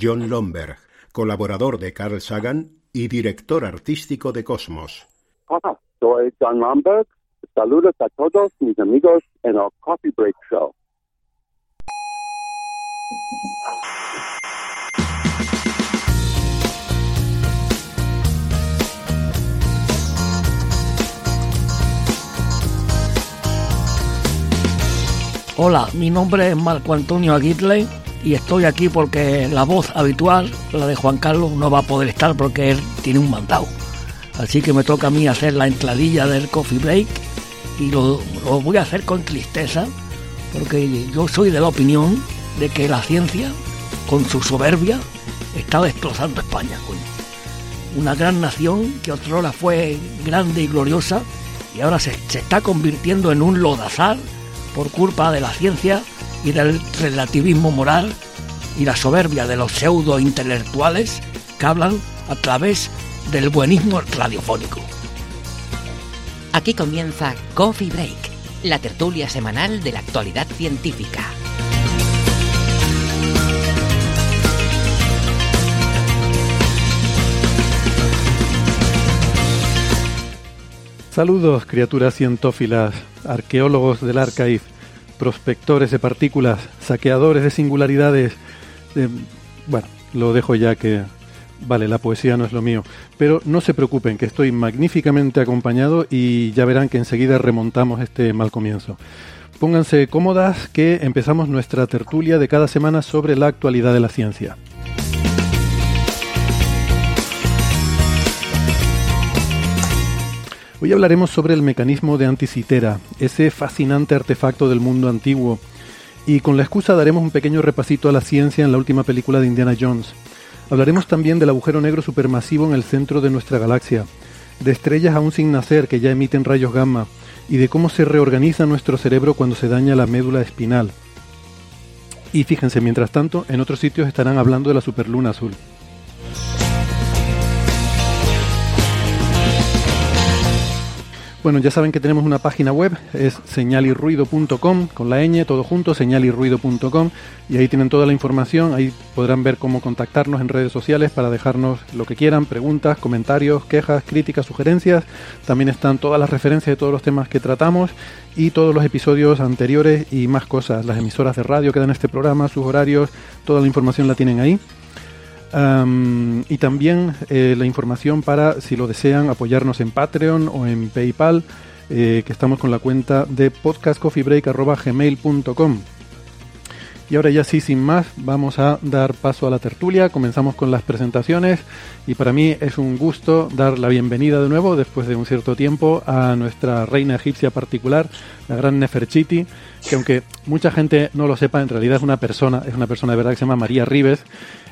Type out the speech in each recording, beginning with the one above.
John Lomberg, colaborador de Carl Sagan y director artístico de Cosmos. Hola, soy John Lomberg. Saludos a todos mis amigos en el Coffee Break Show. Hola, mi nombre es Marco Antonio Aguirre y estoy aquí porque la voz habitual, la de Juan Carlos, no va a poder estar porque él tiene un mandado. Así que me toca a mí hacer la entradilla del coffee break y lo, lo voy a hacer con tristeza porque yo soy de la opinión de que la ciencia, con su soberbia, está destrozando España. Una gran nación que otrora fue grande y gloriosa y ahora se, se está convirtiendo en un lodazal por culpa de la ciencia y del relativismo moral y la soberbia de los pseudo intelectuales que hablan a través del buenismo radiofónico. Aquí comienza Coffee Break, la tertulia semanal de la actualidad científica. Saludos, criaturas cientófilas, arqueólogos del archive, prospectores de partículas, saqueadores de singularidades. eh, bueno, lo dejo ya que vale, la poesía no es lo mío. Pero no se preocupen, que estoy magníficamente acompañado y ya verán que enseguida remontamos este mal comienzo. Pónganse cómodas que empezamos nuestra tertulia de cada semana sobre la actualidad de la ciencia. Hoy hablaremos sobre el mecanismo de Anticitera, ese fascinante artefacto del mundo antiguo, y con la excusa daremos un pequeño repasito a la ciencia en la última película de Indiana Jones. Hablaremos también del agujero negro supermasivo en el centro de nuestra galaxia, de estrellas aún sin nacer que ya emiten rayos gamma, y de cómo se reorganiza nuestro cerebro cuando se daña la médula espinal. Y fíjense, mientras tanto, en otros sitios estarán hablando de la superluna azul. Bueno, ya saben que tenemos una página web, es señalirruido.com, con la ñ, todo junto, señalirruido.com, y ahí tienen toda la información, ahí podrán ver cómo contactarnos en redes sociales para dejarnos lo que quieran, preguntas, comentarios, quejas, críticas, sugerencias. También están todas las referencias de todos los temas que tratamos y todos los episodios anteriores y más cosas, las emisoras de radio que dan este programa, sus horarios, toda la información la tienen ahí. Y también eh, la información para, si lo desean, apoyarnos en Patreon o en PayPal, eh, que estamos con la cuenta de podcastcoffeebreak.gmail.com. Y ahora ya sí, sin más, vamos a dar paso a la tertulia. Comenzamos con las presentaciones y para mí es un gusto dar la bienvenida de nuevo, después de un cierto tiempo, a nuestra reina egipcia particular, la gran Neferchiti, que aunque mucha gente no lo sepa, en realidad es una persona, es una persona de verdad que se llama María Ribes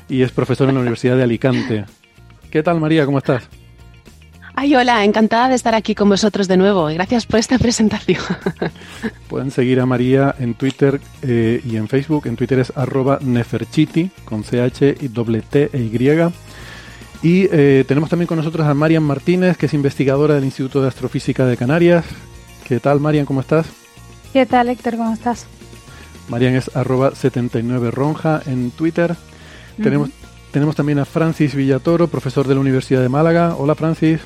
y es profesora en la Universidad de Alicante. ¿Qué tal María? ¿Cómo estás? Ay, hola, encantada de estar aquí con vosotros de nuevo. Gracias por esta presentación. Pueden seguir a María en Twitter eh, y en Facebook. En Twitter es arroba neferchiti con CH y doble T e Y. Y eh, tenemos también con nosotros a Marian Martínez, que es investigadora del Instituto de Astrofísica de Canarias. ¿Qué tal, Marian? ¿Cómo estás? ¿Qué tal, Héctor? ¿Cómo estás? Marian es arroba 79ronja en Twitter. Tenemos, tenemos también a Francis Villatoro, profesor de la Universidad de Málaga. Hola, Francis.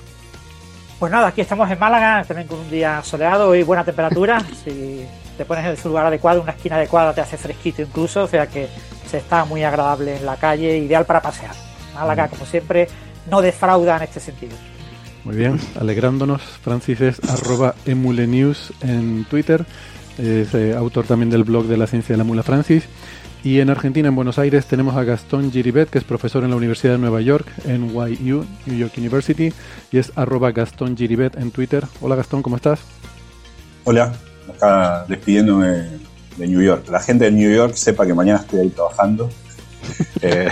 Pues nada, aquí estamos en Málaga, también con un día soleado y buena temperatura. si te pones en su lugar adecuado, una esquina adecuada, te hace fresquito incluso, o sea que se está muy agradable en la calle, ideal para pasear. Málaga, como siempre, no defrauda en este sentido. Muy bien, alegrándonos. Francis es arroba emulenews en Twitter. Es eh, autor también del blog de la ciencia de la mula Francis. Y en Argentina, en Buenos Aires, tenemos a Gastón Giribet, que es profesor en la Universidad de Nueva York, NYU, New York University, y es arroba Gastón Giribet en Twitter. Hola Gastón, ¿cómo estás? Hola, acá despidiéndome de New York. La gente de New York sepa que mañana estoy ahí trabajando. Eh,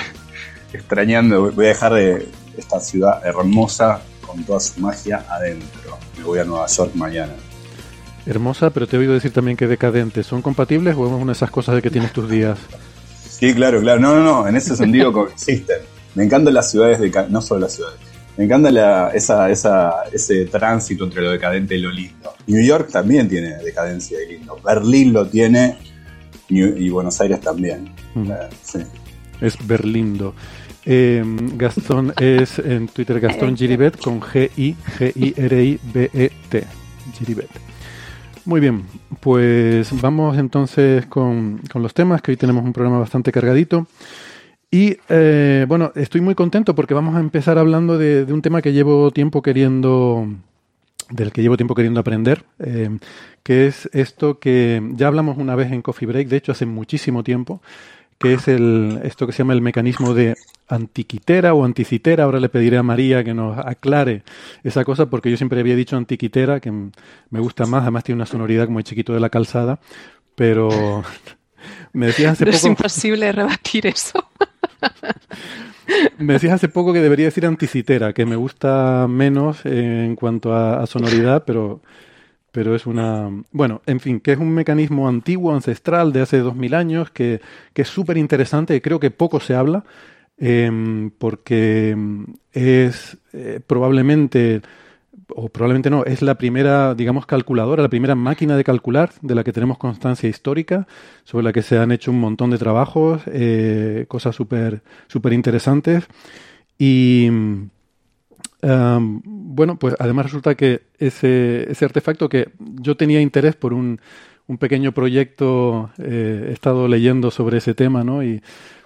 extrañando, voy a dejar de esta ciudad hermosa con toda su magia adentro. Me voy a Nueva York mañana. Hermosa, pero te he oído decir también que decadente. ¿Son compatibles o es una de esas cosas de que tienes tus días? Sí, claro, claro. No, no, no. En ese sentido coexisten. Me encantan las ciudades, de, no solo las ciudades. Me encanta la, esa, esa, ese tránsito entre lo decadente y lo lindo. New York también tiene decadencia y lindo. Berlín lo tiene y Buenos Aires también. Mm. sí. Es Berlindo. Eh, Gastón es en Twitter Gastón Giribet con G-I-G-I-R-I-B-E-T. Giribet. Muy bien, pues vamos entonces con, los temas, que hoy tenemos un programa bastante cargadito. Y eh, bueno, estoy muy contento porque vamos a empezar hablando de, un tema que llevo tiempo queriendo, del que llevo tiempo queriendo aprender, eh, que es esto que ya hablamos una vez en Coffee Break, de hecho hace muchísimo tiempo, que es el, esto que se llama el mecanismo de antiquitera o anticitera. Ahora le pediré a María que nos aclare esa cosa, porque yo siempre había dicho antiquitera, que me gusta más, además tiene una sonoridad como el chiquito de la calzada, pero me decías hace poco... Es imposible rebatir eso. me decías hace poco que debería decir anticitera, que me gusta menos en cuanto a sonoridad, pero pero es una... Bueno, en fin, que es un mecanismo antiguo, ancestral, de hace dos mil años, que, que es súper interesante y creo que poco se habla, em, porque es eh, probablemente, o probablemente no, es la primera, digamos, calculadora, la primera máquina de calcular de la que tenemos constancia histórica, sobre la que se han hecho un montón de trabajos, eh, cosas súper súper interesantes. Y bueno, pues además resulta que ese, ese, artefacto que yo tenía interés por un, un pequeño proyecto, eh, he estado leyendo sobre ese tema, ¿no? Y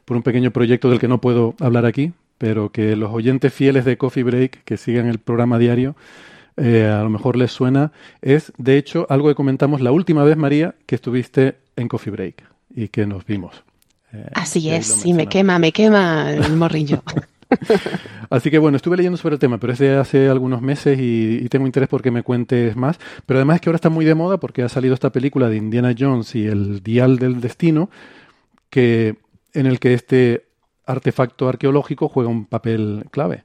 por un pequeño proyecto del que no puedo hablar aquí, pero que los oyentes fieles de Coffee Break, que siguen el programa diario, eh, a lo mejor les suena, es de hecho algo que comentamos la última vez, María, que estuviste en Coffee Break y que nos vimos. Eh, Así es, sí, me quema, me quema el morrillo. Así que bueno, estuve leyendo sobre el tema, pero es de hace algunos meses y, tengo interés porque me cuentes más. Pero además es que ahora está muy de moda porque ha salido esta película de Indiana Jones y el Dial del Destino, que, en el que este artefacto arqueológico juega un papel clave.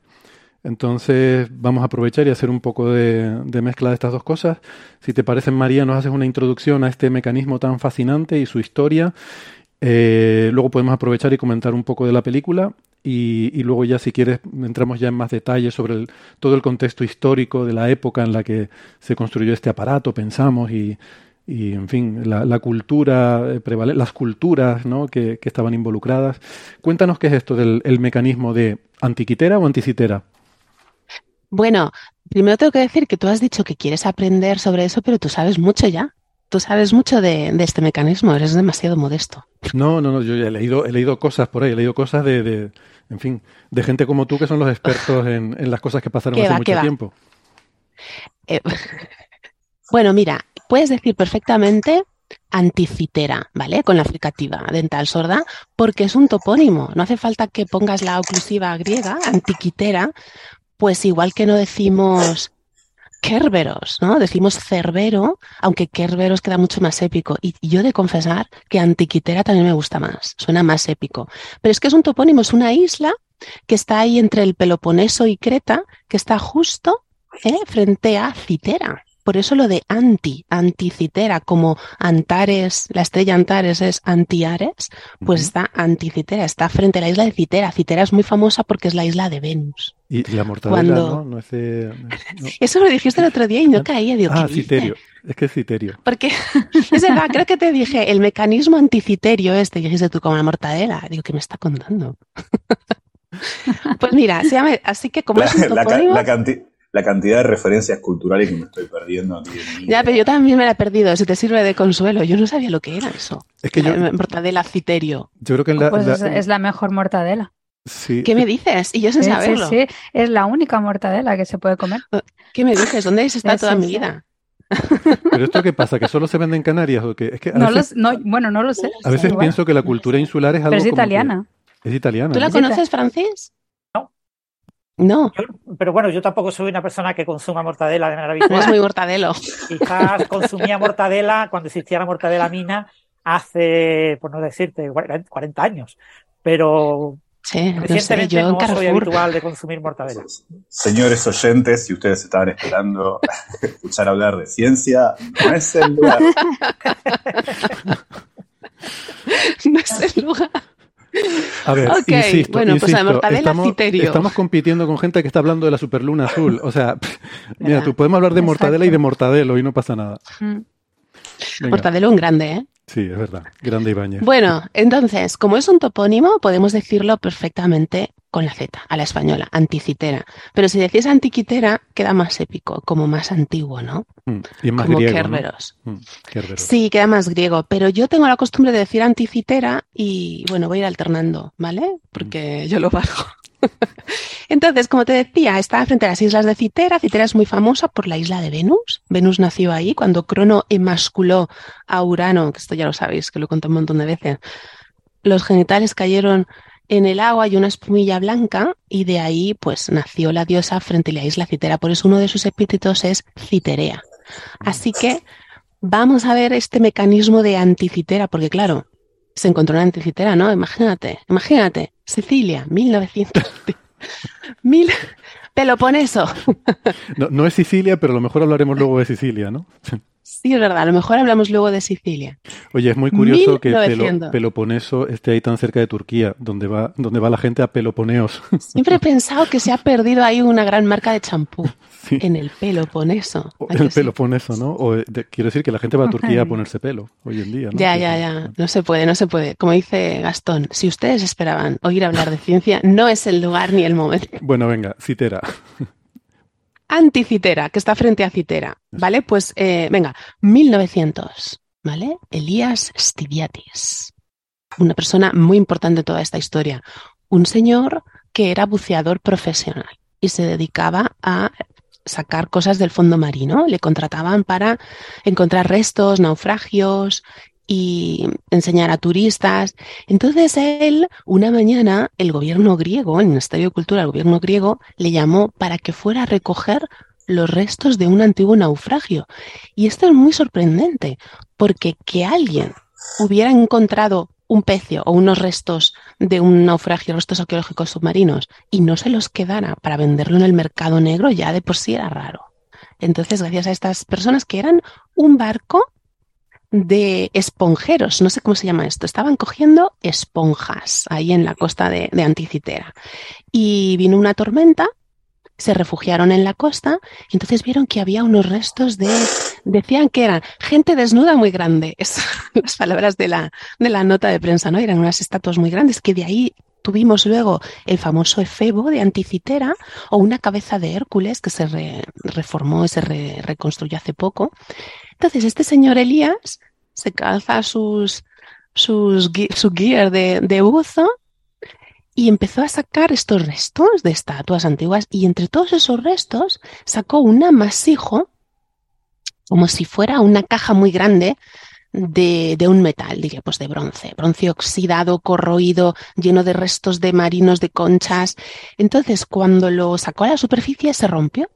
Entonces vamos a aprovechar y hacer un poco de, mezcla de estas dos cosas. Si te parece, María, nos haces una introducción a este mecanismo tan fascinante y su historia. Eh, luego podemos aprovechar y comentar un poco de la película y, luego ya si quieres entramos ya en más detalles sobre todo el contexto histórico de la época en la que se construyó este aparato, pensamos, y, en fin, la, cultura, eh, las culturas ¿no? que, estaban involucradas. Cuéntanos qué es esto del mecanismo de antiquitera o anticitera. Bueno, primero tengo que decir que tú has dicho que quieres aprender sobre eso, pero tú sabes mucho ya. Tú sabes mucho de, este mecanismo, eres demasiado modesto. No, no, no, yo he leído, he leído cosas por ahí, he leído cosas de, en fin, de gente como tú que son los expertos en, las cosas que pasaron hace mucho tiempo. Eh, bueno, mira, puedes decir perfectamente anticitera, ¿vale? Con la fricativa dental sorda, porque es un topónimo. No hace falta que pongas la oclusiva griega, antiquitera, pues igual que no decimos Kerberos, ¿no? Decimos Cerbero, aunque Kerberos queda mucho más épico. Y, yo de confesar que Antiquitera también me gusta más, suena más épico. Pero es que es un topónimo, es una isla que está ahí entre el Peloponeso y Creta, que está justo ¿eh? frente a Citera. Por eso lo de anti, anticitera, como Antares, la estrella Antares es antiares, pues está anticitera, está frente a la isla de Citera. Citera es muy famosa porque es la isla de Venus. Y la mortadela, ¿no? no, es Eso lo dijiste el otro día y no caía. Digo, ah, citerio. Es que es citerio. Porque, es verdad, creo que te dije, el mecanismo anticiterio este, y dijiste tú como la mortadela. Digo, ¿qué me está contando? pues mira, así que como es un topónimo la cantidad de referencias culturales que me estoy perdiendo. Ya, pero yo también me la he perdido, si te sirve de consuelo. Yo no sabía lo que era eso. Es que mortadela citerio. Yo creo que pues Es, la mejor mortadela. Sí. ¿Qué me dices? Y yo sin saberlo. Sí, sí, es la única mortadela que se puede comer. Oh, ¿Qué me dices? ¿Dónde estado toda mi vida? ¿Pero esto qué pasa? ¿Que solo se vende en Canarias? ¿o que, es que no, no, bueno, no lo sé. A veces pienso que la cultura insular es algo Pero es italiana. es italiana. ¿Tú la conoces, Francis? No. pero bueno, yo tampoco soy una persona que consuma mortadela de manera habitual. No es muy mortadelo. Quizás consumía mortadela cuando existía la mortadela mina hace, por no decirte, 40 años. Pero Sí, no recientemente sé, yo en no soy habitual de consumir mortadela. Señores oyentes, si ustedes estaban esperando escuchar hablar de ciencia, no es el lugar. no es el lugar. A ver, Ok, insisto, bueno, pues la insisto, mortadela estamos, citerio. estamos compitiendo con gente que está hablando de la superluna azul. O sea, pff, mira, tú podemos hablar de mortadela y de mortadelo y no pasa nada. Mm. Mortadelo un grande, ¿eh? Sí, es verdad. Grande Ibáñez. Bueno, entonces, como es un topónimo, podemos decirlo perfectamente con la Z, a la española, anticitera. Pero si decís antiquitera, queda más épico, como más antiguo, ¿no? Mm, Y más como griego, Kerberos. ¿no? Mm, Kerberos. Sí, queda más griego, pero yo tengo la costumbre de decir anticitera y bueno, voy a ir alternando, ¿vale? Porque yo lo bajo. Entonces, como te decía, está frente a las islas de Citera. Citera es muy famosa por la isla de Venus. Venus nació ahí cuando Crono emasculó a Urano, que esto ya lo sabéis, que lo conté un montón de veces. Los genitales cayeron en el agua y una espumilla blanca y de ahí pues nació la diosa frente a la isla Citera. Por eso uno de sus epítetos es Citerea. Así que vamos a ver este mecanismo de anticitera, porque claro, se encontró una anticitera, ¿no? Imagínate, imagínate, Sicilia, 1900. Mil... Peloponeso. No, no es Sicilia, pero a lo mejor hablaremos luego de Sicilia, ¿no? Sí, es verdad, a lo mejor hablamos luego de Sicilia. Oye, es muy curioso que 1900. Pelo- Peloponeso esté ahí tan cerca de Turquía, donde va, donde va la gente a Peloponeos. Siempre he pensado que se ha perdido ahí una gran marca de champú Sí. en el Peloponeso. O ¿A que el sí? Peloponeso, ¿no? O, eh, de- quiero decir que la gente va a Turquía a ponerse pelo hoy en día, ¿no? Ya, ya, ya. No se puede, no se puede. Como dice Gastón, si ustedes esperaban oír hablar de ciencia, no es el lugar ni el momento. Bueno, venga, Citera. Anticitera, que está frente a Citera, ¿vale? Pues eh, venga, 1900, ¿vale? Elías Stiviatis, una persona muy importante en toda esta historia, un señor que era buceador profesional y se dedicaba a sacar cosas del fondo marino, le contrataban para encontrar restos, naufragios y enseñar a turistas. Entonces él, una mañana, el gobierno griego, el Ministerio de Cultura, el gobierno griego, le llamó para que fuera a recoger los restos de un antiguo naufragio. Y esto es muy sorprendente, porque que alguien hubiera encontrado un pecio o unos restos de un naufragio, restos arqueológicos submarinos, y no se los quedara para venderlo en el mercado negro, ya de por sí era raro. Entonces, gracias a estas personas que eran un barco de esponjeros, no sé cómo se llama esto, estaban cogiendo esponjas ahí en la costa de, de Anticitera. Y vino una tormenta, se refugiaron en la costa y entonces vieron que había unos restos de, decían que eran gente desnuda muy grande, es las palabras de la, de la nota de prensa, ¿no? Eran unas estatuas muy grandes que de ahí tuvimos luego el famoso efebo de Anticitera o una cabeza de Hércules que se re- reformó y se re- reconstruyó hace poco. Entonces, este señor Elías se calza sus, sus, su gear de, de buzo y empezó a sacar estos restos de estatuas antiguas y entre todos esos restos sacó un amasijo como si fuera una caja muy grande de, de un metal, diría, pues de bronce, bronce oxidado, corroído, lleno de restos de marinos, de conchas. Entonces, cuando lo sacó a la superficie, se rompió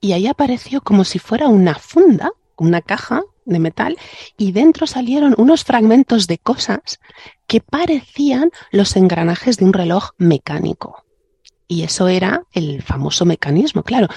y ahí apareció como si fuera una funda, una caja de metal, y dentro salieron unos fragmentos de cosas que parecían los engranajes de un reloj mecánico. Y eso era el famoso mecanismo, claro.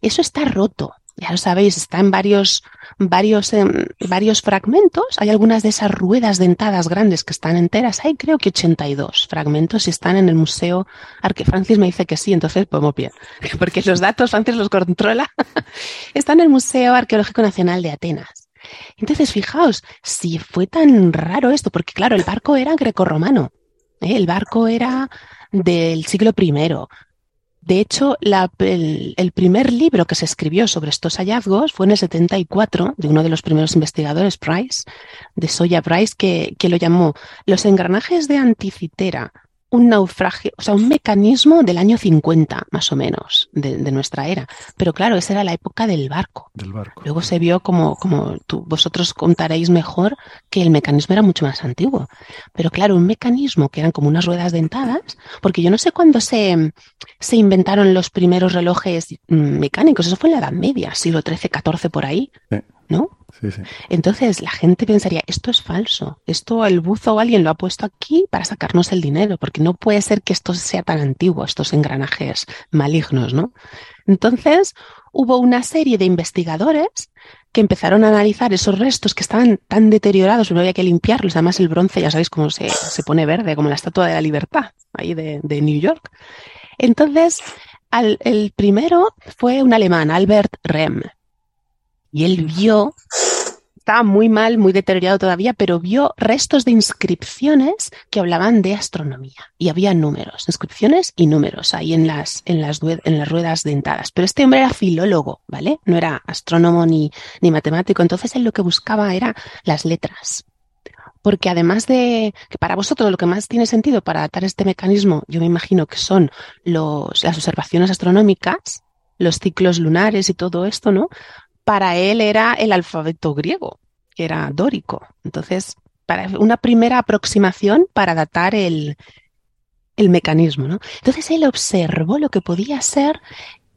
Eso está roto, ya lo sabéis, está en varios, varios, em, varios fragmentos. Hay algunas de esas ruedas dentadas grandes que están enteras. Hay creo que 82 fragmentos y están en el museo. Arque Francis me dice que sí, entonces podemos bien. Porque los datos Francis los controla. Está en el Museo Arqueológico Nacional de Atenas. Entonces, fijaos, si fue tan raro esto, porque claro, el barco era grecorromano, ¿eh? el barco era del siglo I. De hecho, la- el, el primer libro que se escribió sobre estos hallazgos fue en el 74 de uno de los primeros investigadores, Price, de Soya Price, que, que lo llamó Los engranajes de Anticitera, un naufragio, o sea, un mecanismo del año 50, más o menos, de, de nuestra era. Pero claro, esa era la época del barco. Del barco. Luego se vio como, como tú, vosotros contaréis mejor que el mecanismo era mucho más antiguo. Pero claro, un mecanismo que eran como unas ruedas dentadas, porque yo no sé cuándo se, se inventaron los primeros relojes mm, mecánicos, eso fue en la Edad Media, siglo XIII, XIV por ahí. Sí. ¿No? Sí, sí. Entonces la gente pensaría, esto es falso, esto el buzo o alguien lo ha puesto aquí para sacarnos el dinero, porque no puede ser que esto sea tan antiguo, estos engranajes malignos, ¿no? Entonces hubo una serie de investigadores que empezaron a analizar esos restos que estaban tan deteriorados, no había que limpiarlos, además el bronce ya sabéis cómo se, se pone verde, como la Estatua de la Libertad, ahí de, de New York. Entonces, al- el primero fue un alemán, Albert Rem, y él vio, estaba muy mal, muy deteriorado todavía, pero vio restos de inscripciones que hablaban de astronomía. Y había números, inscripciones y números ahí en las, en las, ruedas dentadas. Pero este hombre era filólogo, ¿vale? No era astrónomo ni, ni matemático. Entonces él lo que buscaba era las letras. Porque además de que para vosotros lo que más tiene sentido para datar este mecanismo, yo me imagino que son los, las observaciones astronómicas, los ciclos lunares y todo esto, ¿no? Para él era el alfabeto griego, que era dórico. Entonces, para una primera aproximación para datar el, el mecanismo, ¿no? Entonces él observó lo que podía ser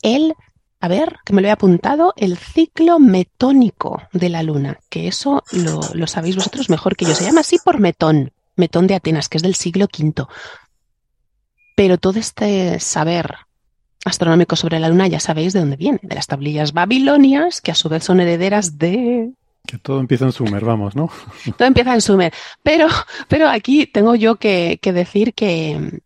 el, a ver, que me lo he apuntado, el ciclo metónico de la luna, que eso lo, lo sabéis vosotros mejor que yo. Se llama así por Metón, Metón de Atenas, que es del siglo V. Pero todo este saber astronómico sobre la luna ya sabéis de dónde viene, de las tablillas babilonias, que a su vez son herederas de Que todo empieza en Sumer, vamos, ¿no? todo empieza en Sumer. Pero, pero aquí tengo yo que, que decir que mm,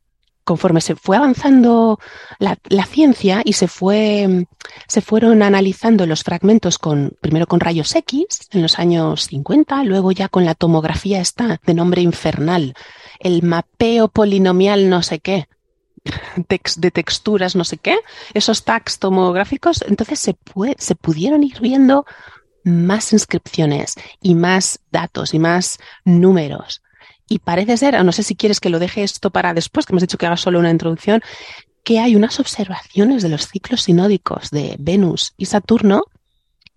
conforme se fue avanzando la, la ciencia y se fue, mm, se fueron analizando los fragmentos con, primero con rayos X en los años 50, luego ya con la tomografía esta de nombre infernal, el mapeo polinomial no sé qué, de texturas no sé qué, esos tags tomográficos, entonces se, se pudieron ir viendo más inscripciones y más datos y más números. Y parece ser, no sé si quieres que lo deje esto para después, que hemos dicho que haga solo una introducción, que hay unas observaciones de los ciclos sinódicos de Venus y Saturno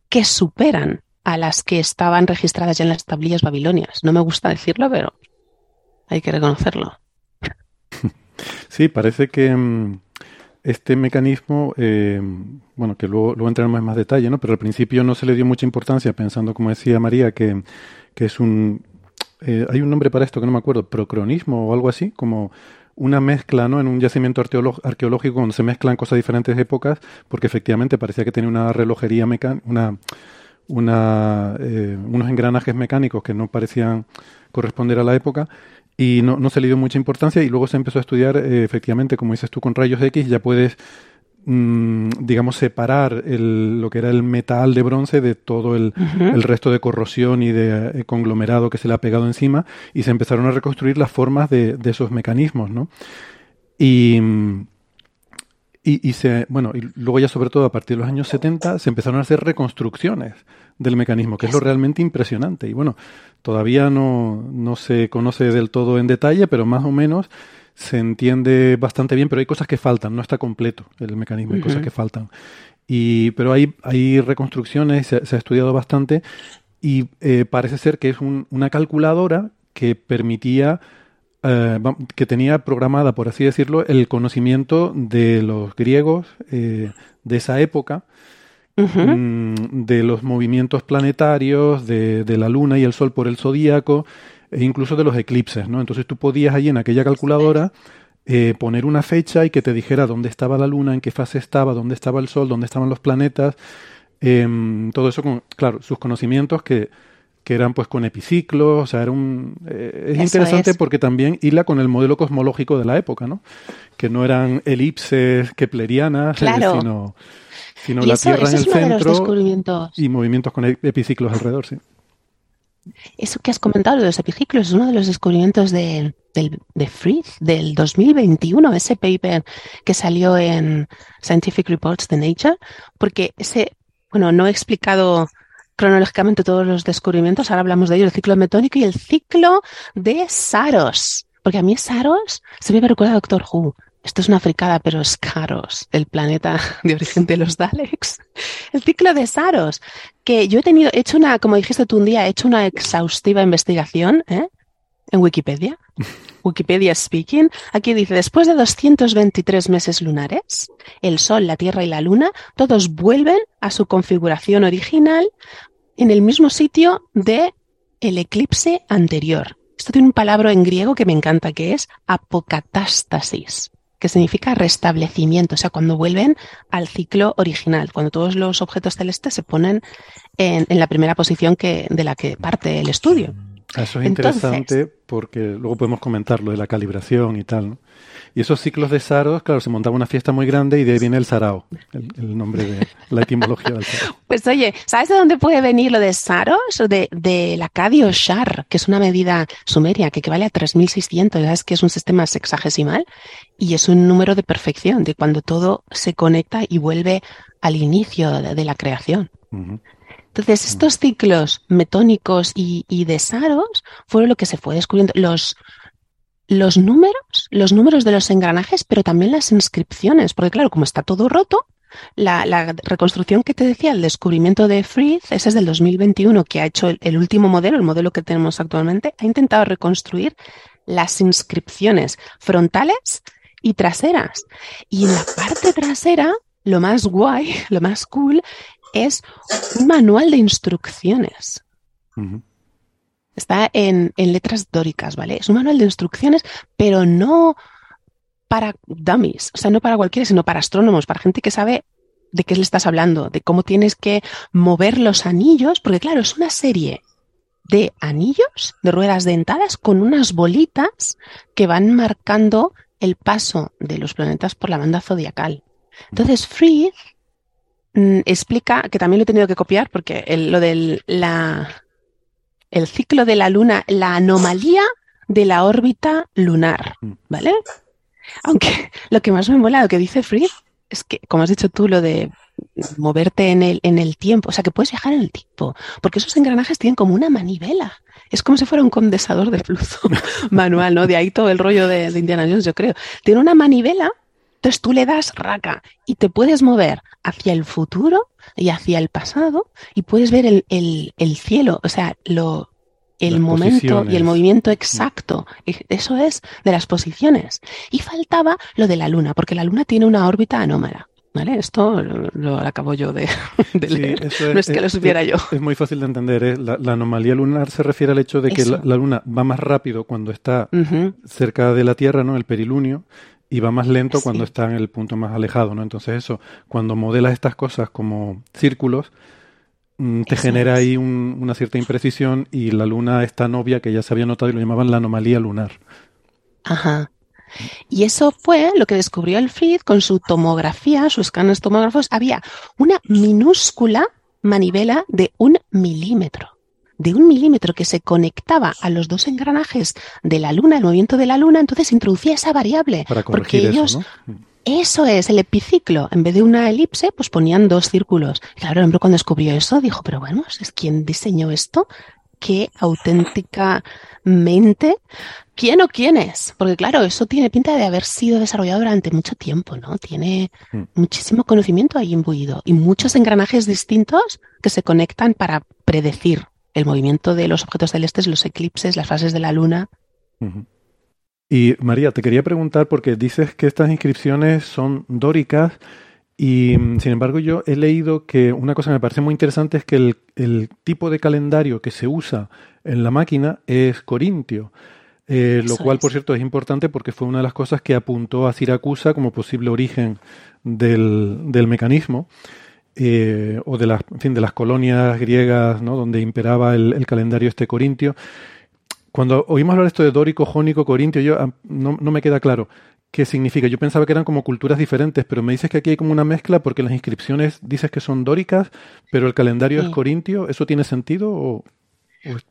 que superan a las que estaban registradas ya en las tablillas babilonias. No me gusta decirlo, pero hay que reconocerlo. Sí, parece que mm, este mecanismo, eh, bueno, que luego, luego entraremos en más detalle, ¿no? Pero al principio no se le dio mucha importancia, pensando, como decía María, que, que es un... eh, hay un nombre para esto que no me acuerdo, procronismo o algo así, como una mezcla, ¿no? En un yacimiento arqueológico donde se mezclan cosas de diferentes épocas, porque efectivamente parecía que tenía una relojería mecánica, una, una, eh, unos engranajes mecánicos que no parecían corresponder a la época y no, no se le dio mucha importancia y luego se empezó a estudiar eh, efectivamente, como dices tú, con rayos X ya puedes, mm, digamos, separar el- lo que era el metal de bronce de todo el, el resto de corrosión y de eh, conglomerado que se le ha pegado encima y se empezaron a reconstruir las formas de, de esos mecanismos, ¿no? Y, y, y se, bueno, y luego ya sobre todo a partir de los años 70 se empezaron a hacer reconstrucciones del mecanismo, que es lo realmente impresionante. Y bueno, todavía no, no se conoce del todo en detalle, pero más o menos se entiende bastante bien, pero hay cosas que faltan, no está completo el mecanismo, hay cosas que faltan. Y, pero hay, hay reconstrucciones, se, se ha estudiado bastante y eh, parece ser que es un- una calculadora que permitía, eh, que tenía programada, por así decirlo, el conocimiento de los griegos eh, de esa época, Mm, de los movimientos planetarios, de, de la luna y el sol por el zodíaco, e incluso de los eclipses, ¿no? Entonces tú podías allí en aquella calculadora eh, poner una fecha y que te dijera dónde estaba la luna, en qué fase estaba, dónde estaba el sol, dónde estaban los planetas, em, todo eso con, claro, sus conocimientos que, que eran pues con epiciclos, o sea, era un, eh, es Eso interesante es. porque también hila con el modelo cosmológico de la época, ¿no? Que no eran elipses keplerianas, eh, Claro. sino, sino Y la eso, Tierra eso en el de centro y movimientos con epiciclos alrededor, sí. Eso que has comentado de los epiciclos es uno de los descubrimientos de, del, de Frith del 2021, ese paper que salió en Scientific Reports de Nature, porque ese, bueno, no he explicado cronológicamente todos los descubrimientos, ahora hablamos de ello, el ciclo metónico y el ciclo de Saros, porque a mí Saros se me recuerda a Doctor Who. Esto es una fricada, pero es Caros, el planeta de origen de los Daleks. El ciclo de Saros, que yo he tenido, he hecho una, como dijiste tú un día, he hecho una exhaustiva investigación ¿eh? en Wikipedia. Wikipedia Speaking. Aquí dice, después de 223 meses lunares, el Sol, la Tierra y la Luna, todos vuelven a su configuración original en el mismo sitio de el eclipse anterior. Esto tiene un palabra en griego que me encanta, que es apocatástasis, que significa restablecimiento, o sea, cuando vuelven al ciclo original, cuando todos los objetos celestes se ponen en, en la primera posición que, de la que parte el estudio. Eso es Entonces- interesante porque luego podemos comentar lo de la calibración y tal. ¿no? Y esos ciclos de saros, claro, se montaba una fiesta muy grande y de ahí viene el sarao, el, el nombre de la etimología del sarao. Pues oye, ¿sabes de dónde puede venir lo de Saros? O de, del acadio Shar, que es una medida sumeria que equivale a 3600, ¿sabes? Que es un sistema sexagesimal y es un número de perfección, de cuando todo se conecta y vuelve al inicio de, de la creación. Entonces, estos ciclos metónicos y, y de Saros fueron lo que se fue descubriendo. Los, los números, los números de los engranajes, pero también las inscripciones, porque claro, como está todo roto, la, reconstrucción que te decía, el descubrimiento de Frith, ese es del 2021, que ha hecho el, último modelo, el modelo que tenemos actualmente, ha intentado reconstruir las inscripciones frontales y traseras. Y en la parte trasera, lo más guay, lo más cool, es un manual de instrucciones. Está en, en letras dóricas, ¿vale? Es un manual de instrucciones, pero no para dummies, o sea, no para cualquiera, sino para astrónomos, para gente que sabe de qué le estás hablando, de cómo tienes que mover los anillos, porque claro, es una serie de anillos, de ruedas dentadas, con unas bolitas que van marcando el paso de los planetas por la banda zodiacal. Entonces, Frith mm, explica, que también lo he tenido que copiar, porque el- lo del la, el ciclo de la luna, la anomalía de la órbita lunar, ¿vale? Aunque lo que más me mola, lo que dice Frith, es que, como has dicho tú, lo de moverte en el, en el tiempo, o sea, que puedes viajar en el tiempo, porque esos engranajes tienen como una manivela. Es como si fuera un condensador de flujo manual, ¿no? De ahí todo el rollo de, de Indiana Jones, yo creo. Tiene una manivela, entonces tú le das raca y te puedes mover hacia el futuro y hacia el pasado y puedes ver el, el- el cielo, o sea, lo, el Las momento y el movimiento exacto. E- Eso es de las posiciones. Y faltaba lo de la luna, porque la luna tiene una órbita anómala. ¿Vale? Esto lo, lo acabo yo de, de Sí, leer. eso no es que lo supiera es- yo. Es muy fácil de entender. ¿eh? La, la anomalía lunar se refiere al hecho de que la, la luna va más rápido cuando está cerca de la Tierra, ¿no? El perilunio, y va más lento Sí. cuando está en el punto más alejado, ¿no? Entonces eso, cuando modelas estas cosas como círculos, mm, te Eso genera es. ahí un- una cierta imprecisión y la luna es tan obvia que ya se había notado y lo llamaban la anomalía lunar. Ajá. Y eso fue lo que descubrió el Frith con su tomografía, sus escáneres tomógrafos. Había una minúscula manivela de un milímetro, de un milímetro que se conectaba a los dos engranajes de la luna, el movimiento de la luna, entonces introducía esa variable. Para porque corregir ellos, eso, ¿no? eso es el epiciclo. En vez de una elipse, pues ponían dos círculos. Claro, el hombre cuando descubrió eso dijo, pero bueno, ¿es quién diseñó esto? Qué auténticamente. ¿Quién o quiénes? Porque claro, eso tiene pinta de haber sido desarrollado durante mucho tiempo, ¿no? Tiene Mm. muchísimo conocimiento ahí imbuido y muchos engranajes distintos que se conectan para predecir el movimiento de los objetos celestes, los eclipses, las fases de la luna. Y María, te quería preguntar porque dices que estas inscripciones son dóricas y mm, sin embargo yo he leído que una cosa que me parece muy interesante es que el, el tipo de calendario que se usa en la máquina es corintio, eh, lo cual es. por cierto es importante porque fue una de las cosas que apuntó a Siracusa como posible origen del, del mecanismo. Eh, o de las, en fin, de las colonias griegas, ¿no? donde imperaba el, el calendario este corintio. Cuando oímos hablar esto de dórico, jónico, corintio, yo ah, no, no me queda claro qué significa. Yo pensaba que eran como culturas diferentes, pero me dices que aquí hay como una mezcla porque las inscripciones dices que son dóricas, pero el calendario es corintio. ¿Eso tiene sentido? O,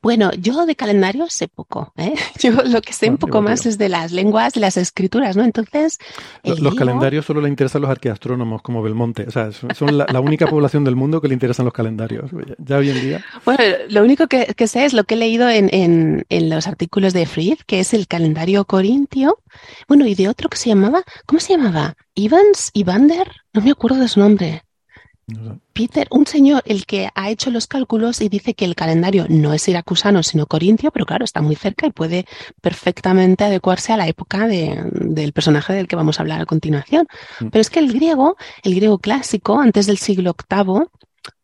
Bueno, yo de calendario sé poco, ¿eh? Yo lo que sé un poco más es de las lenguas, de las escrituras, ¿no? Entonces, Los griego- calendarios solo le interesan a los arqueastrónomos como Belmonte. O sea, son la, la única población del mundo que le interesan los calendarios. Ya, hoy en día. Bueno, lo único que, que sé es lo que he leído en, en, en los artículos de Frith, que es el calendario corintio. Bueno, y de otro que se llamaba, ¿cómo se llamaba? Evans, Evander, no me acuerdo de su nombre. Peter, un señor, el que ha hecho los cálculos y dice que el calendario no es siracusano, sino corintio, pero claro, está muy cerca y puede perfectamente adecuarse a la época de- del personaje del que vamos a hablar a continuación. Mm. Pero es que el griego, el griego clásico, antes del siglo VIII,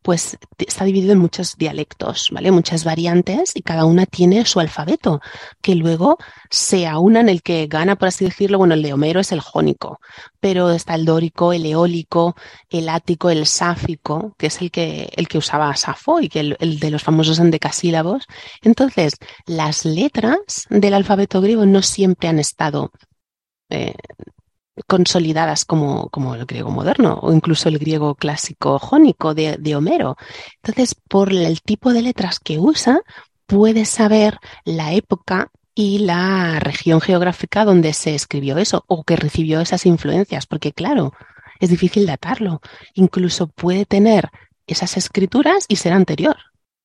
pues está dividido en muchos dialectos, ¿vale? Muchas variantes y cada una tiene su alfabeto, que luego se aunan el que gana, por así decirlo, bueno, el de Homero es el jónico, pero está el dórico, el eólico, el ático, el sáfico, que es el que, el que usaba Safo y que el, de los famosos endecasílabos. Entonces, las letras del alfabeto griego no siempre han estado eh, consolidadas como, como el griego moderno o incluso el griego clásico jónico de, de Homero. Entonces, por el tipo de letras que usa, puedes saber la época y la región geográfica donde se escribió eso o que recibió esas influencias, porque claro, es difícil datarlo. Incluso puede tener esas escrituras y ser anterior.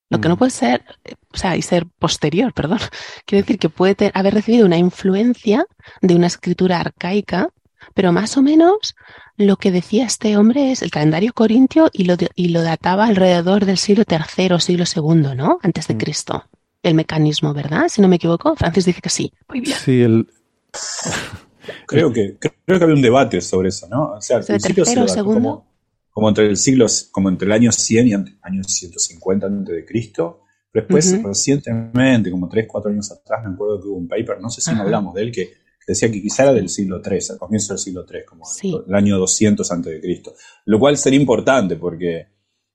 Lo que no puede ser, o sea, y ser posterior, perdón. Quiere decir que puede ter- haber recibido una influencia de una escritura arcaica, pero más o menos lo que decía este hombre es el calendario corintio y lo, de- y lo databa alrededor del siglo III, siglo II, ¿no? Antes de Cristo. El mecanismo, ¿verdad? Si no me equivoco. Francis dice que sí. Muy bien. Sí, el, Creo que, creo que había un debate sobre eso, ¿no? O sea, al ¿Sobre principio se tercero dató segundo? como, como entre el siglo, como entre el año 100 y ante- año 150 antes de Cristo. Pero después, recientemente, como 3, 4 años atrás, me acuerdo que hubo un paper, no sé si no hablamos de él, que decía que quizá era del siglo 3, al comienzo del siglo 3, como Sí. el año 200 antes de Cristo. Lo cual sería importante porque,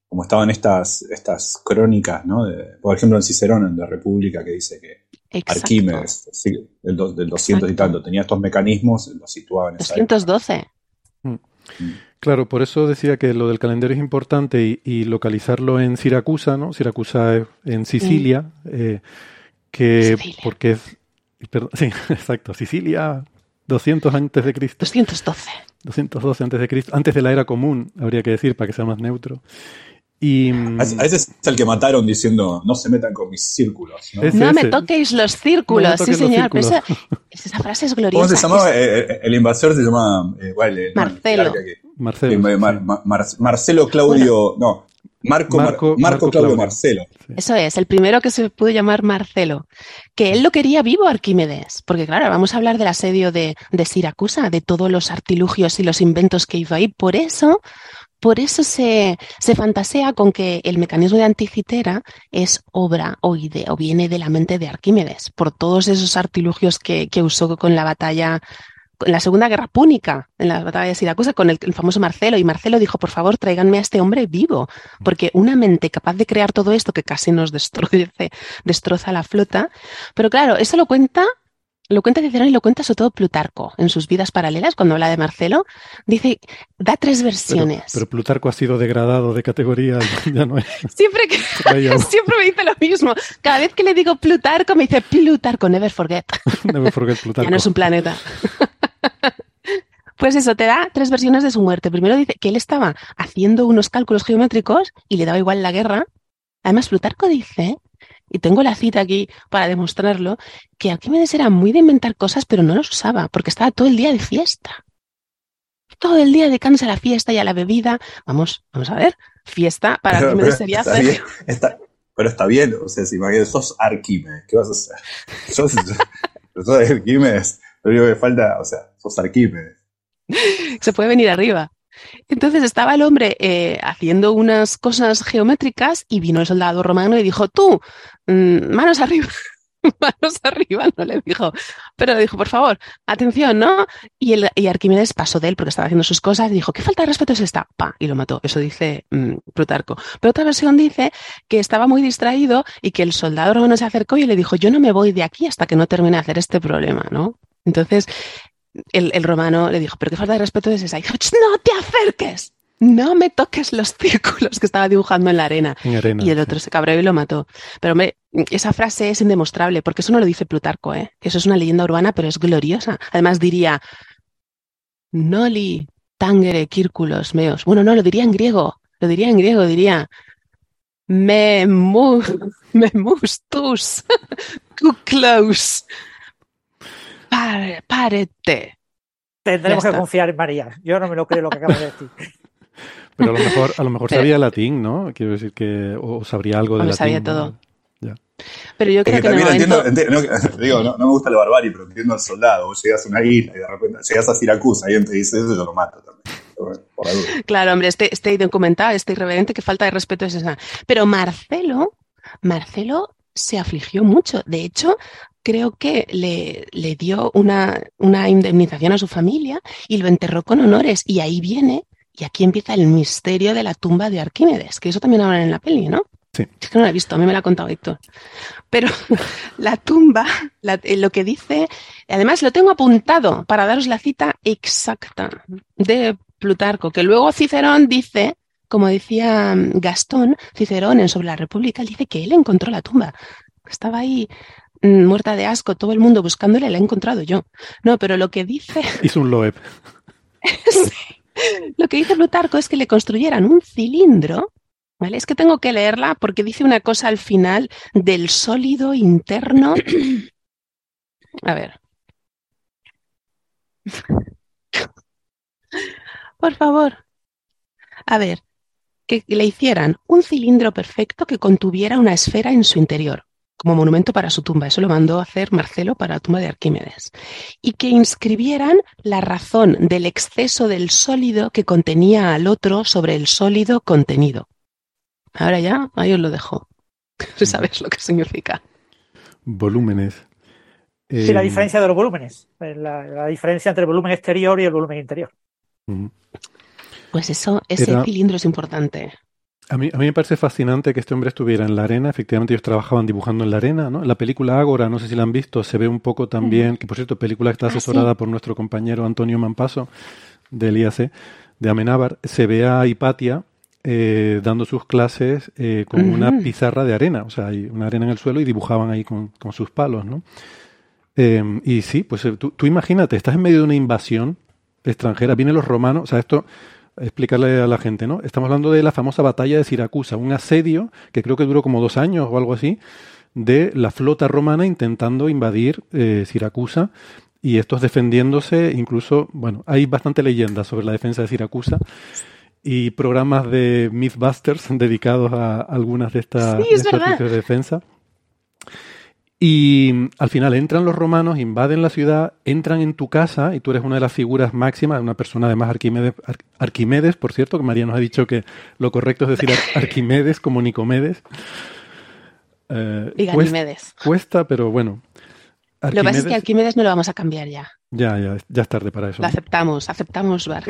como estaban estas, estas crónicas, ¿no? De- por ejemplo, en Cicerón, en la República, que dice que Exacto. Arquímedes, sí, del, do- del 200 y tanto, tenía estos mecanismos, los situaba en esa época. 212. Claro, por eso decía que lo del calendario es importante y, y localizarlo en Siracusa, ¿no? Siracusa es en Sicilia, eh, que Sicilia. porque es, perdón, sí, exacto, Sicilia 200 antes de Cristo, 212. 212 antes de Cristo, antes de la era común, habría que decir para que sea más neutro. Y mm, A ese es el que mataron diciendo, no se metan con mis círculos. ¿no? No me toquéis los No círculos, me sí los señor. pero esa, círculos. esa frase es ¿Cómo gloriosa. se llamaba? Es- Eh, eh, el invasor se llama... eh. Eh, no, el Marcelo. Marcelo. eh, Mar-. Mar- Marcelo Claudio... No, Marco, Mar- Marco- Marco, Marco Claudio Claudio. Marcelo. Eso es, el primero que se pudo llamar Marcelo, que él lo quería vivo Arquímedes, porque claro, vamos a hablar del asedio de, de Siracusa, de todos los artilugios y los inventos que hizo ahí. Por eso, por eso se, se fantasea con que el mecanismo de Anticitera es obra o idea, o viene de la mente de Arquímedes, por todos esos artilugios que, que usó con la batalla en la Segunda Guerra Púnica, en la batalla de Siracusa, con el, el famoso Marcelo. Y Marcelo dijo, por favor, tráiganme a este hombre vivo, porque una mente capaz de crear todo esto que casi nos destruye, destroza la flota. Pero claro, eso lo cuenta, lo cuenta Cicerón y lo cuenta sobre todo Plutarco en sus vidas paralelas, cuando habla de Marcelo. Dice, da tres Pero, versiones. pero Plutarco ha sido degradado de categoría, ya no es. Siempre que siempre me dice lo mismo. Cada vez que le digo Plutarco, me dice Plutarco, never forget. Never forget Plutarco. Ya no es un planeta. Pues eso, te da tres versiones de su muerte. Primero dice que él estaba haciendo unos cálculos geométricos y le daba igual la guerra. Además, Plutarco dice, y tengo la cita aquí para demostrarlo, que Arquímedes era muy de inventar cosas, pero no los usaba, porque estaba todo el día de fiesta. Todo el día dedicándose a la fiesta y a la bebida. Vamos, vamos a ver. Fiesta para Pero- Arquímedes pero sería está hacer bien, está- pero está bien, o sea, si imagínate, sos Arquímedes, ¿qué vas a hacer? Sos, sos Arquímedes, lo único que falta, o sea, sos Arquímedes. se puede venir arriba. Entonces estaba el hombre eh, haciendo unas cosas geométricas y vino el soldado romano y dijo, tú, mm, manos arriba, manos arriba, no le dijo, pero le dijo, por favor, atención, ¿no? Y, el, Arquímedes pasó de él porque estaba haciendo sus cosas y dijo, ¿qué falta de respeto es esta? Pa, y lo mató. Eso dice mm, Plutarco. Pero otra versión dice que estaba muy distraído y que el soldado romano se acercó y le dijo, yo no me voy de aquí hasta que no termine de hacer este problema, ¿no? Entonces, el, el romano le dijo, pero qué falta de respeto es esa. Y dijo, "Ch, no te acerques, no me toques los círculos que estaba dibujando en la arena. En arena. Y el otro se cabreó y lo mató. Pero hombre, esa frase es indemostrable, porque eso no lo dice Plutarco, ¿eh? Eso es una leyenda urbana, pero es gloriosa. Además diría, noli tangere círculos meos. Bueno, no, lo diría en griego. Lo diría en griego, diría, me, mu, me mustus, close. Pare, parete. Tendremos que confiar en María. Yo no me lo creo lo que acabas de decir. Pero a lo mejor, a lo mejor Pero- sabía latín, ¿no? Quiero decir que o sabría algo de Hombre, latín. sabía ¿no? todo. Ya. Pero yo creo que que en el también momento... entiendo, entiendo- no, digo, no, no me gusta la barbarie, pero entiendo al soldado. Vos llegás a una isla y de repente llegás a Siracusa y alguien te dice eso, yo lo mato también. por. Claro, hombre, este, este documental, este irreverente, que falta de respeto es esa. Pero Marcelo, Marcelo se afligió mucho. De hecho, creo que le, le dio una, una indemnización a su familia y lo enterró con honores. Y ahí viene, y aquí empieza el misterio de la tumba de Arquímedes, que eso también hablan en la peli, ¿no? Sí. Es que no la he visto, a mí me la ha contado Héctor. Pero la tumba, la- eh, lo que dice, además lo tengo apuntado para daros la cita exacta de Plutarco, que luego Cicerón dice, como decía mm, Gastón, Cicerón en Sobre la República, él dice que él encontró la tumba. Estaba ahí mm, muerta de asco, todo el mundo buscándole, la he encontrado yo. No, pero lo que dice Hizo un Loeb. lo que dice Plutarco es que le construyeran un cilindro, ¿vale? Es que tengo que leerla porque dice una cosa al final del sólido interno. A ver. Por favor. A ver, que le hicieran un cilindro perfecto que contuviera una esfera en su interior, como monumento para su tumba. Eso lo mandó a hacer Marcelo para la tumba de Arquímedes. Y que inscribieran la razón del exceso del sólido que contenía al otro sobre el sólido contenido. Ahora ya, ahí os lo dejo. ¿Sabes lo que significa? Volúmenes. Sí, la Eh, diferencia de los volúmenes. La, la diferencia entre el volumen exterior y el volumen interior. Pues eso, ese Era- cilindro es importante. A mí, a mí me parece fascinante que este hombre estuviera en la arena. Efectivamente, ellos trabajaban dibujando en la arena, ¿no? La película Ágora, no sé si la han visto, se ve un poco también, que por cierto, película que está Ah, sí. asesorada por nuestro compañero Antonio Mampaso, del IAC, de Amenábar. Se ve a Hipatia eh, dando sus clases eh, con una pizarra de arena, o sea, hay una arena en el suelo y dibujaban ahí con, con sus palos, ¿no? Eh, y sí, pues eh, tú, tú imagínate, estás en medio de una invasión extranjera, vienen los romanos, o sea, esto, explicarle a la gente, ¿no? Estamos hablando de la famosa batalla de Siracusa, un asedio que creo que duró como dos años o algo así, de la flota romana intentando invadir eh, Siracusa y estos defendiéndose, incluso, bueno, hay bastante leyenda sobre la defensa de Siracusa y programas de Mythbusters dedicados a algunas de estas Sí, es de defensa. Y al final entran los romanos, invaden la ciudad, entran en tu casa y tú eres una de las figuras máximas, una persona además Arquimedes, Ar- Arquimedes, por cierto, que María nos ha dicho que lo correcto es decir Ar- Arquimedes como Nicomedes. Eh, Y cuesta, Ganimedes. cuesta, pero bueno. Lo que pasa es que Arquimedes- Arquímedes no lo vamos a cambiar ya. ya, ya, ya es tarde para eso. Lo aceptamos, aceptamos Bar.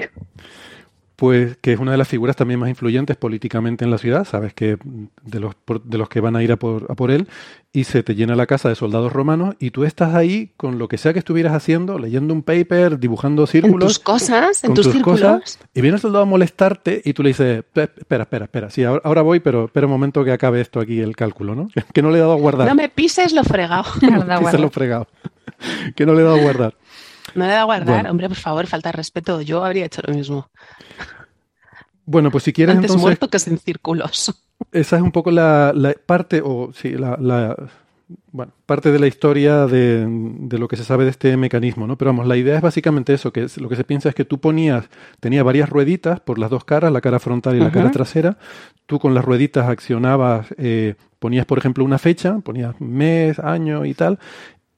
Pues que es una de las figuras también más influyentes políticamente en la ciudad, sabes que de los, por- de los que van a ir a por, a por él, y se te llena la casa de soldados romanos y tú estás ahí con lo que sea que estuvieras haciendo, leyendo un paper, dibujando En círculos. tus cosas, en tus, tus círculos. cosas, y viene el soldado a molestarte y tú le dices, "Pe- espera, espera, espera, sí, ahora, ahora voy, pero espera un momento que acabe esto aquí, el cálculo, ¿no? Que no le he dado a guardar. No me pises lo fregado. No se guarda. lo fregado. que no le he dado a guardar. No le da a guardar. Bueno. Hombre, por favor, falta de respeto. Yo habría hecho lo mismo. Bueno, pues si quieres Antes entonces... muerto que sin círculos. Esa es un poco la, la parte, o sí, la, la- bueno, parte de la historia de, de lo que se sabe de este mecanismo, ¿no? Pero vamos, la idea es básicamente eso, que es- lo que se piensa es que tú ponías, tenía varias rueditas por las dos caras, la cara frontal y la cara trasera, tú con las rueditas accionabas, eh, ponías por ejemplo una fecha, ponías mes, año y tal,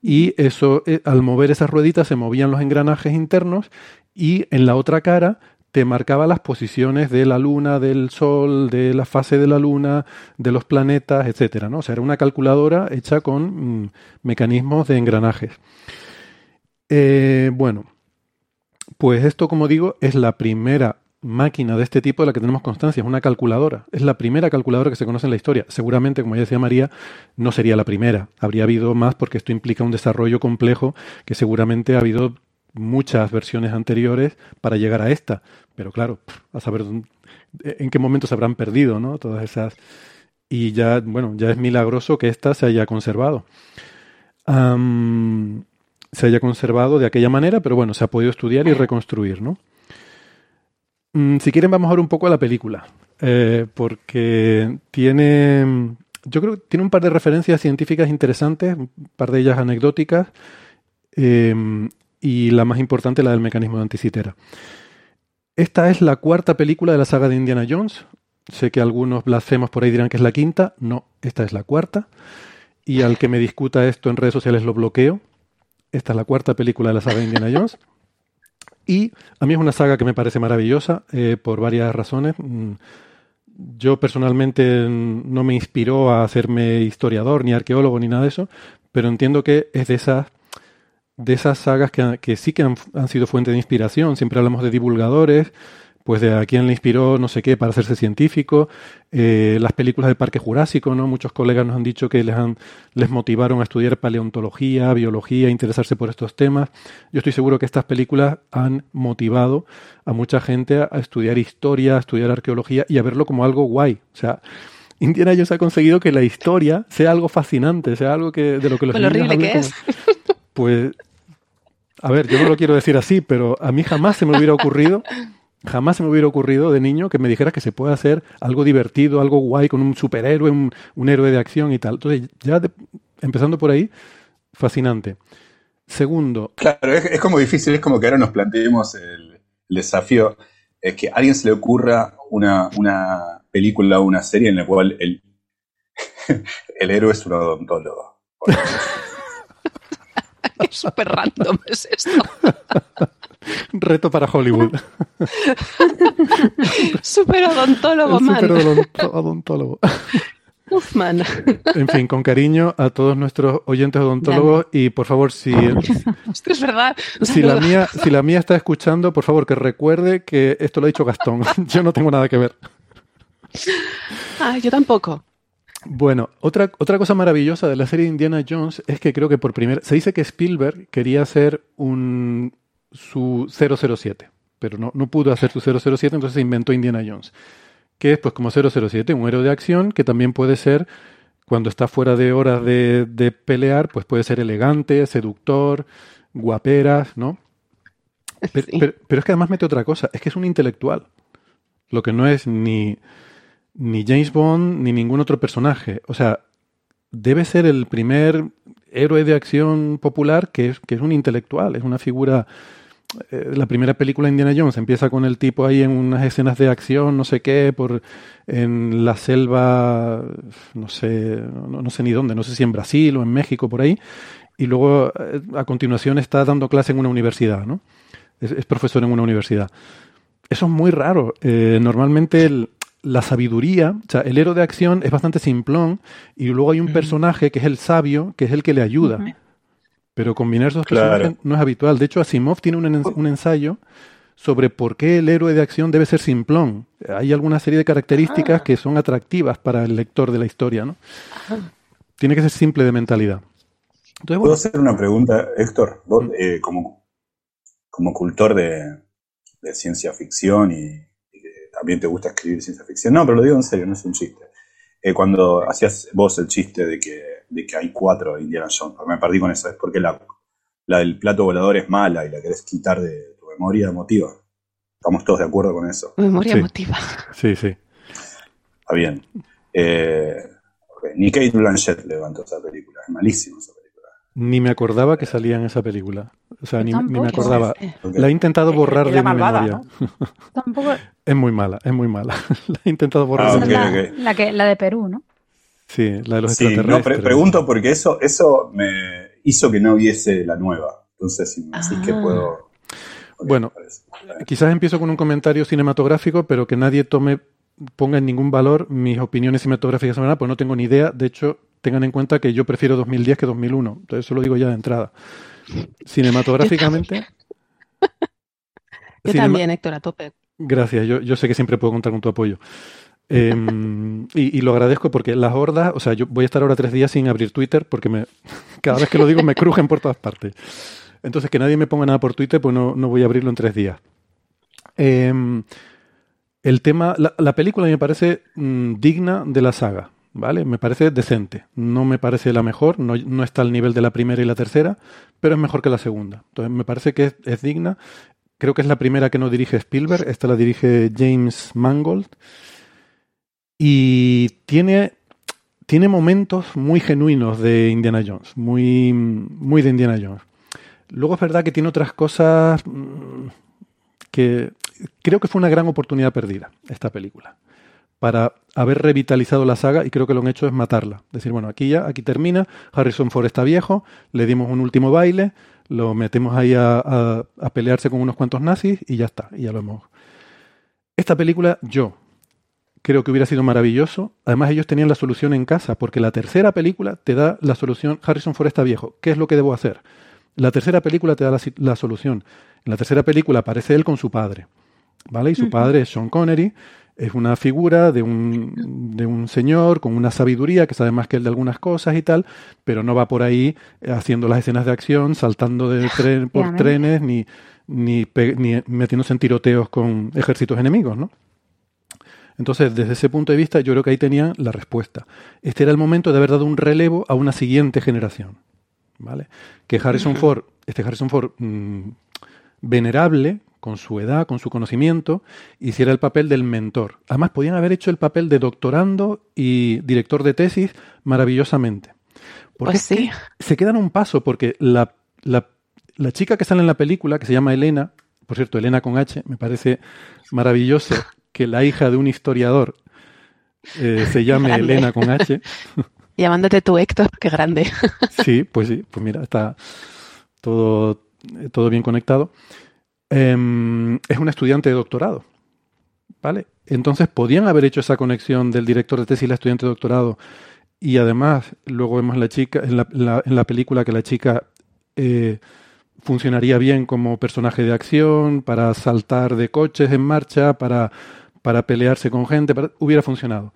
y eso, eh, al mover esas rueditas se movían los engranajes internos y en la otra cara te marcaba las posiciones de la luna, del sol, de la fase de la luna, de los planetas, etcétera, ¿no? Era una calculadora hecha con mm, mecanismos de engranajes. Eh, bueno, pues esto, como digo, es la primera máquina de este tipo de la que tenemos constancia, es una calculadora. Es la primera calculadora que se conoce en la historia. Seguramente, como ya decía María, no sería la primera. Habría habido más porque esto implica un desarrollo complejo que seguramente ha habido muchas versiones anteriores para llegar a esta. Pero claro, a saber dónde- en qué momento se habrán perdido, ¿no? Todas esas. Y ya, bueno, ya es milagroso que esta se haya conservado. Se haya conservado de aquella manera, pero bueno, se ha podido estudiar y reconstruir, ¿no? Mm, si quieren, vamos ahora un poco a la película, eh, porque tiene, yo creo que tiene un par de referencias científicas interesantes, un par de ellas anecdóticas, eh, y la más importante, la del mecanismo de anticitera. Esta es la cuarta película de la saga de Indiana Jones. Sé que algunos blasfemos por ahí dirán que es la quinta. No, esta es la cuarta. Y al que me discuta esto en redes sociales lo bloqueo. Esta es la cuarta película de la saga de Indiana Jones. Y a mí es una saga que me parece maravillosa eh, por varias razones. Mm, Yo personalmente no me inspiró a hacerme historiador, ni arqueólogo, ni nada de eso, pero entiendo que es de esas, de esas sagas que, que sí que han sido fuente de inspiración. Siempre hablamos de divulgadores, pues de a quién le inspiró no sé qué para hacerse científico, eh, las películas del Parque Jurásico, ¿no? Muchos colegas nos han dicho que les, han, les motivaron a estudiar paleontología, biología, interesarse por estos temas. Yo estoy seguro que estas películas han motivado a mucha gente a, estudiar historia, a estudiar arqueología y a verlo como algo guay. O sea, Indiana Jones ha conseguido que la historia sea algo fascinante, sea algo que de lo que los lo niños horrible como- Pues, a ver, yo no lo quiero decir así, pero a mí jamás se me hubiera ocurrido, jamás se me hubiera ocurrido de niño que me dijeras que se puede hacer algo divertido, algo guay con un superhéroe, un, héroe de acción y tal. Entonces, ya de- empezando por ahí, fascinante. Segundo, Claro, es, como difícil, es como que ahora nos planteemos el, el desafío, es que a alguien se le ocurra una, una película o una serie en la cual el, el héroe es un odontólogo. Súper random es esto. reto para Hollywood. Súper odontólogo, El man. superodonto- odontólogo. Uf, man. En fin, con cariño a todos nuestros oyentes odontólogos y por favor, si, Esto es verdad. Un si, la mía, si la mía está escuchando, por favor que recuerde que esto lo ha dicho Gastón. Yo no tengo nada que ver. Ah, yo tampoco. Bueno, otra, otra cosa maravillosa de la serie de Indiana Jones es que creo que por primera se dice que Spielberg quería hacer un su 007, pero no, no pudo hacer su 007, entonces se inventó Indiana Jones, que es pues como 007, un héroe de acción que también puede ser cuando está fuera de horas de, de pelear, pues puede ser elegante, seductor, guaperas, ¿no? Pero, pero- pero es que además mete otra cosa, es que es un intelectual, lo que no es ni, ni James Bond ni ningún otro personaje. O sea, debe ser el primer héroe de acción popular que es, que es un intelectual, es una figura... eh, la primera película Indiana Jones empieza con el tipo ahí en unas escenas de acción, no sé qué, por en la selva, no sé, no, no sé ni dónde, no sé si en Brasil o en México, por ahí, y luego eh, a continuación está dando clase en una universidad, ¿no? Es, es profesor en una universidad. Eso es muy raro. Eh, normalmente el- la sabiduría, o sea, el héroe de acción es bastante simplón y luego hay un personaje que es el sabio, que es el que le ayuda. Pero combinar esos Claro. personajes no es habitual. De hecho, Asimov tiene un, ens- un ensayo sobre por qué el héroe de acción debe ser simplón. Hay alguna serie de características que son atractivas para el lector de la historia, ¿no? Tiene que ser simple de mentalidad. Entonces, ¿Puedo hacer una pregunta, Héctor? Vos, eh, como, como cultor de, de ciencia ficción y, también te gusta escribir ciencia ficción. No, pero lo digo en serio, no es un chiste. Eh, cuando hacías vos el chiste de que, de que hay cuatro Indiana Jones, me perdí con eso, es porque la, la del plato volador es mala y la querés quitar de tu memoria emotiva. Estamos todos de acuerdo con eso. Memoria Sí. emotiva. sí, sí. Está bien. Eh, ok, Ni Kate Blanchett levantó esa película, es malísima esa película. Ni me acordaba que salía en esa película. O sea, ni, ni me acordaba. La he intentado borrar de mi malvada, memoria. Tampoco. Es muy mala, es muy mala. la he intentado borrar Ah, de ok, mi la, la que, la de Perú, ¿no? Sí, la de los Sí, no, extraterrestres. pre- pregunto porque eso, eso me hizo que no viese la nueva. Entonces, si me decís que Ah. puedo. ok, Bueno. Quizás empiezo con un comentario cinematográfico, pero que nadie tome, ponga en ningún valor mis opiniones cinematográficas, pues no tengo ni idea. De hecho, tengan en cuenta que yo prefiero 2010 que 2001. Entonces, eso lo digo ya de entrada. Cinematográficamente. Yo cinema- también, Héctor, a tope. Gracias, yo, yo sé que siempre puedo contar con tu apoyo. Eh, y, y lo agradezco porque las hordas, o sea, yo voy a estar ahora tres días sin abrir Twitter porque me, cada vez que lo digo me crujen por todas partes. Entonces, que nadie me ponga nada por Twitter, pues no, no voy a abrirlo en tres días. Eh, el tema, la, la película me parece mm, digna de la saga, ¿vale? Me parece decente. No me parece la mejor, no, no está al nivel de la primera y la tercera, pero es mejor que la segunda. Entonces, me parece que es, digna. Creo que es la primera que no dirige Spielberg, esta la dirige James Mangold. Y tiene, tiene momentos muy genuinos de Indiana Jones, muy, muy de Indiana Jones. Luego es verdad que tiene otras cosas mm, que creo que fue una gran oportunidad perdida, esta película, para haber revitalizado la saga y creo que lo han hecho es matarla. Decir, bueno, aquí ya, aquí termina, Harrison Ford está viejo, le dimos un último baile, lo metemos ahí a, a- a pelearse con unos cuantos nazis y ya está, y ya lo hemos. Esta película, yo creo que hubiera sido maravilloso. Además, ellos tenían la solución en casa, porque la tercera película te da la solución. Harrison Ford está viejo. ¿Qué es lo que debo hacer? La tercera película te da la, la solución. En la tercera película aparece él con su padre. ¿Vale? Y su padre es Sean Connery. Es una figura de un, de un señor con una sabiduría que sabe más que él de algunas cosas y tal, pero no va por ahí eh, haciendo las escenas de acción, saltando de tren por trenes, ni, ni, metiéndose en tiroteos con ejércitos enemigos, ¿no? Entonces, desde ese punto de vista, yo creo que ahí tenían la respuesta. Este era el momento de haber dado un relevo a una siguiente generación. ¿Vale? Que Harrison. Ford, este Harrison Ford mm, venerable, con su edad, con su conocimiento, hiciera el papel del mentor. Además, podían haber hecho el papel de doctorando y director de tesis maravillosamente. Porque Pues sí. se quedan un paso, porque la, la, la chica que sale en la película, que se llama Elena, por cierto, Elena con H, me parece maravilloso que la hija de un historiador eh, se llame Grande. Elena con H. Llamándote tú, Héctor, qué grande. Sí, pues sí, pues mira, está todo, eh, todo bien conectado. Em, es una estudiante de doctorado, ¿vale? Entonces podían haber hecho esa conexión del director de tesis y la estudiante de doctorado. Y además, luego vemos la chica, en la, en la película que la chica eh, funcionaría bien como personaje de acción, para saltar de coches en marcha, para, para pelearse con gente, hubiera funcionado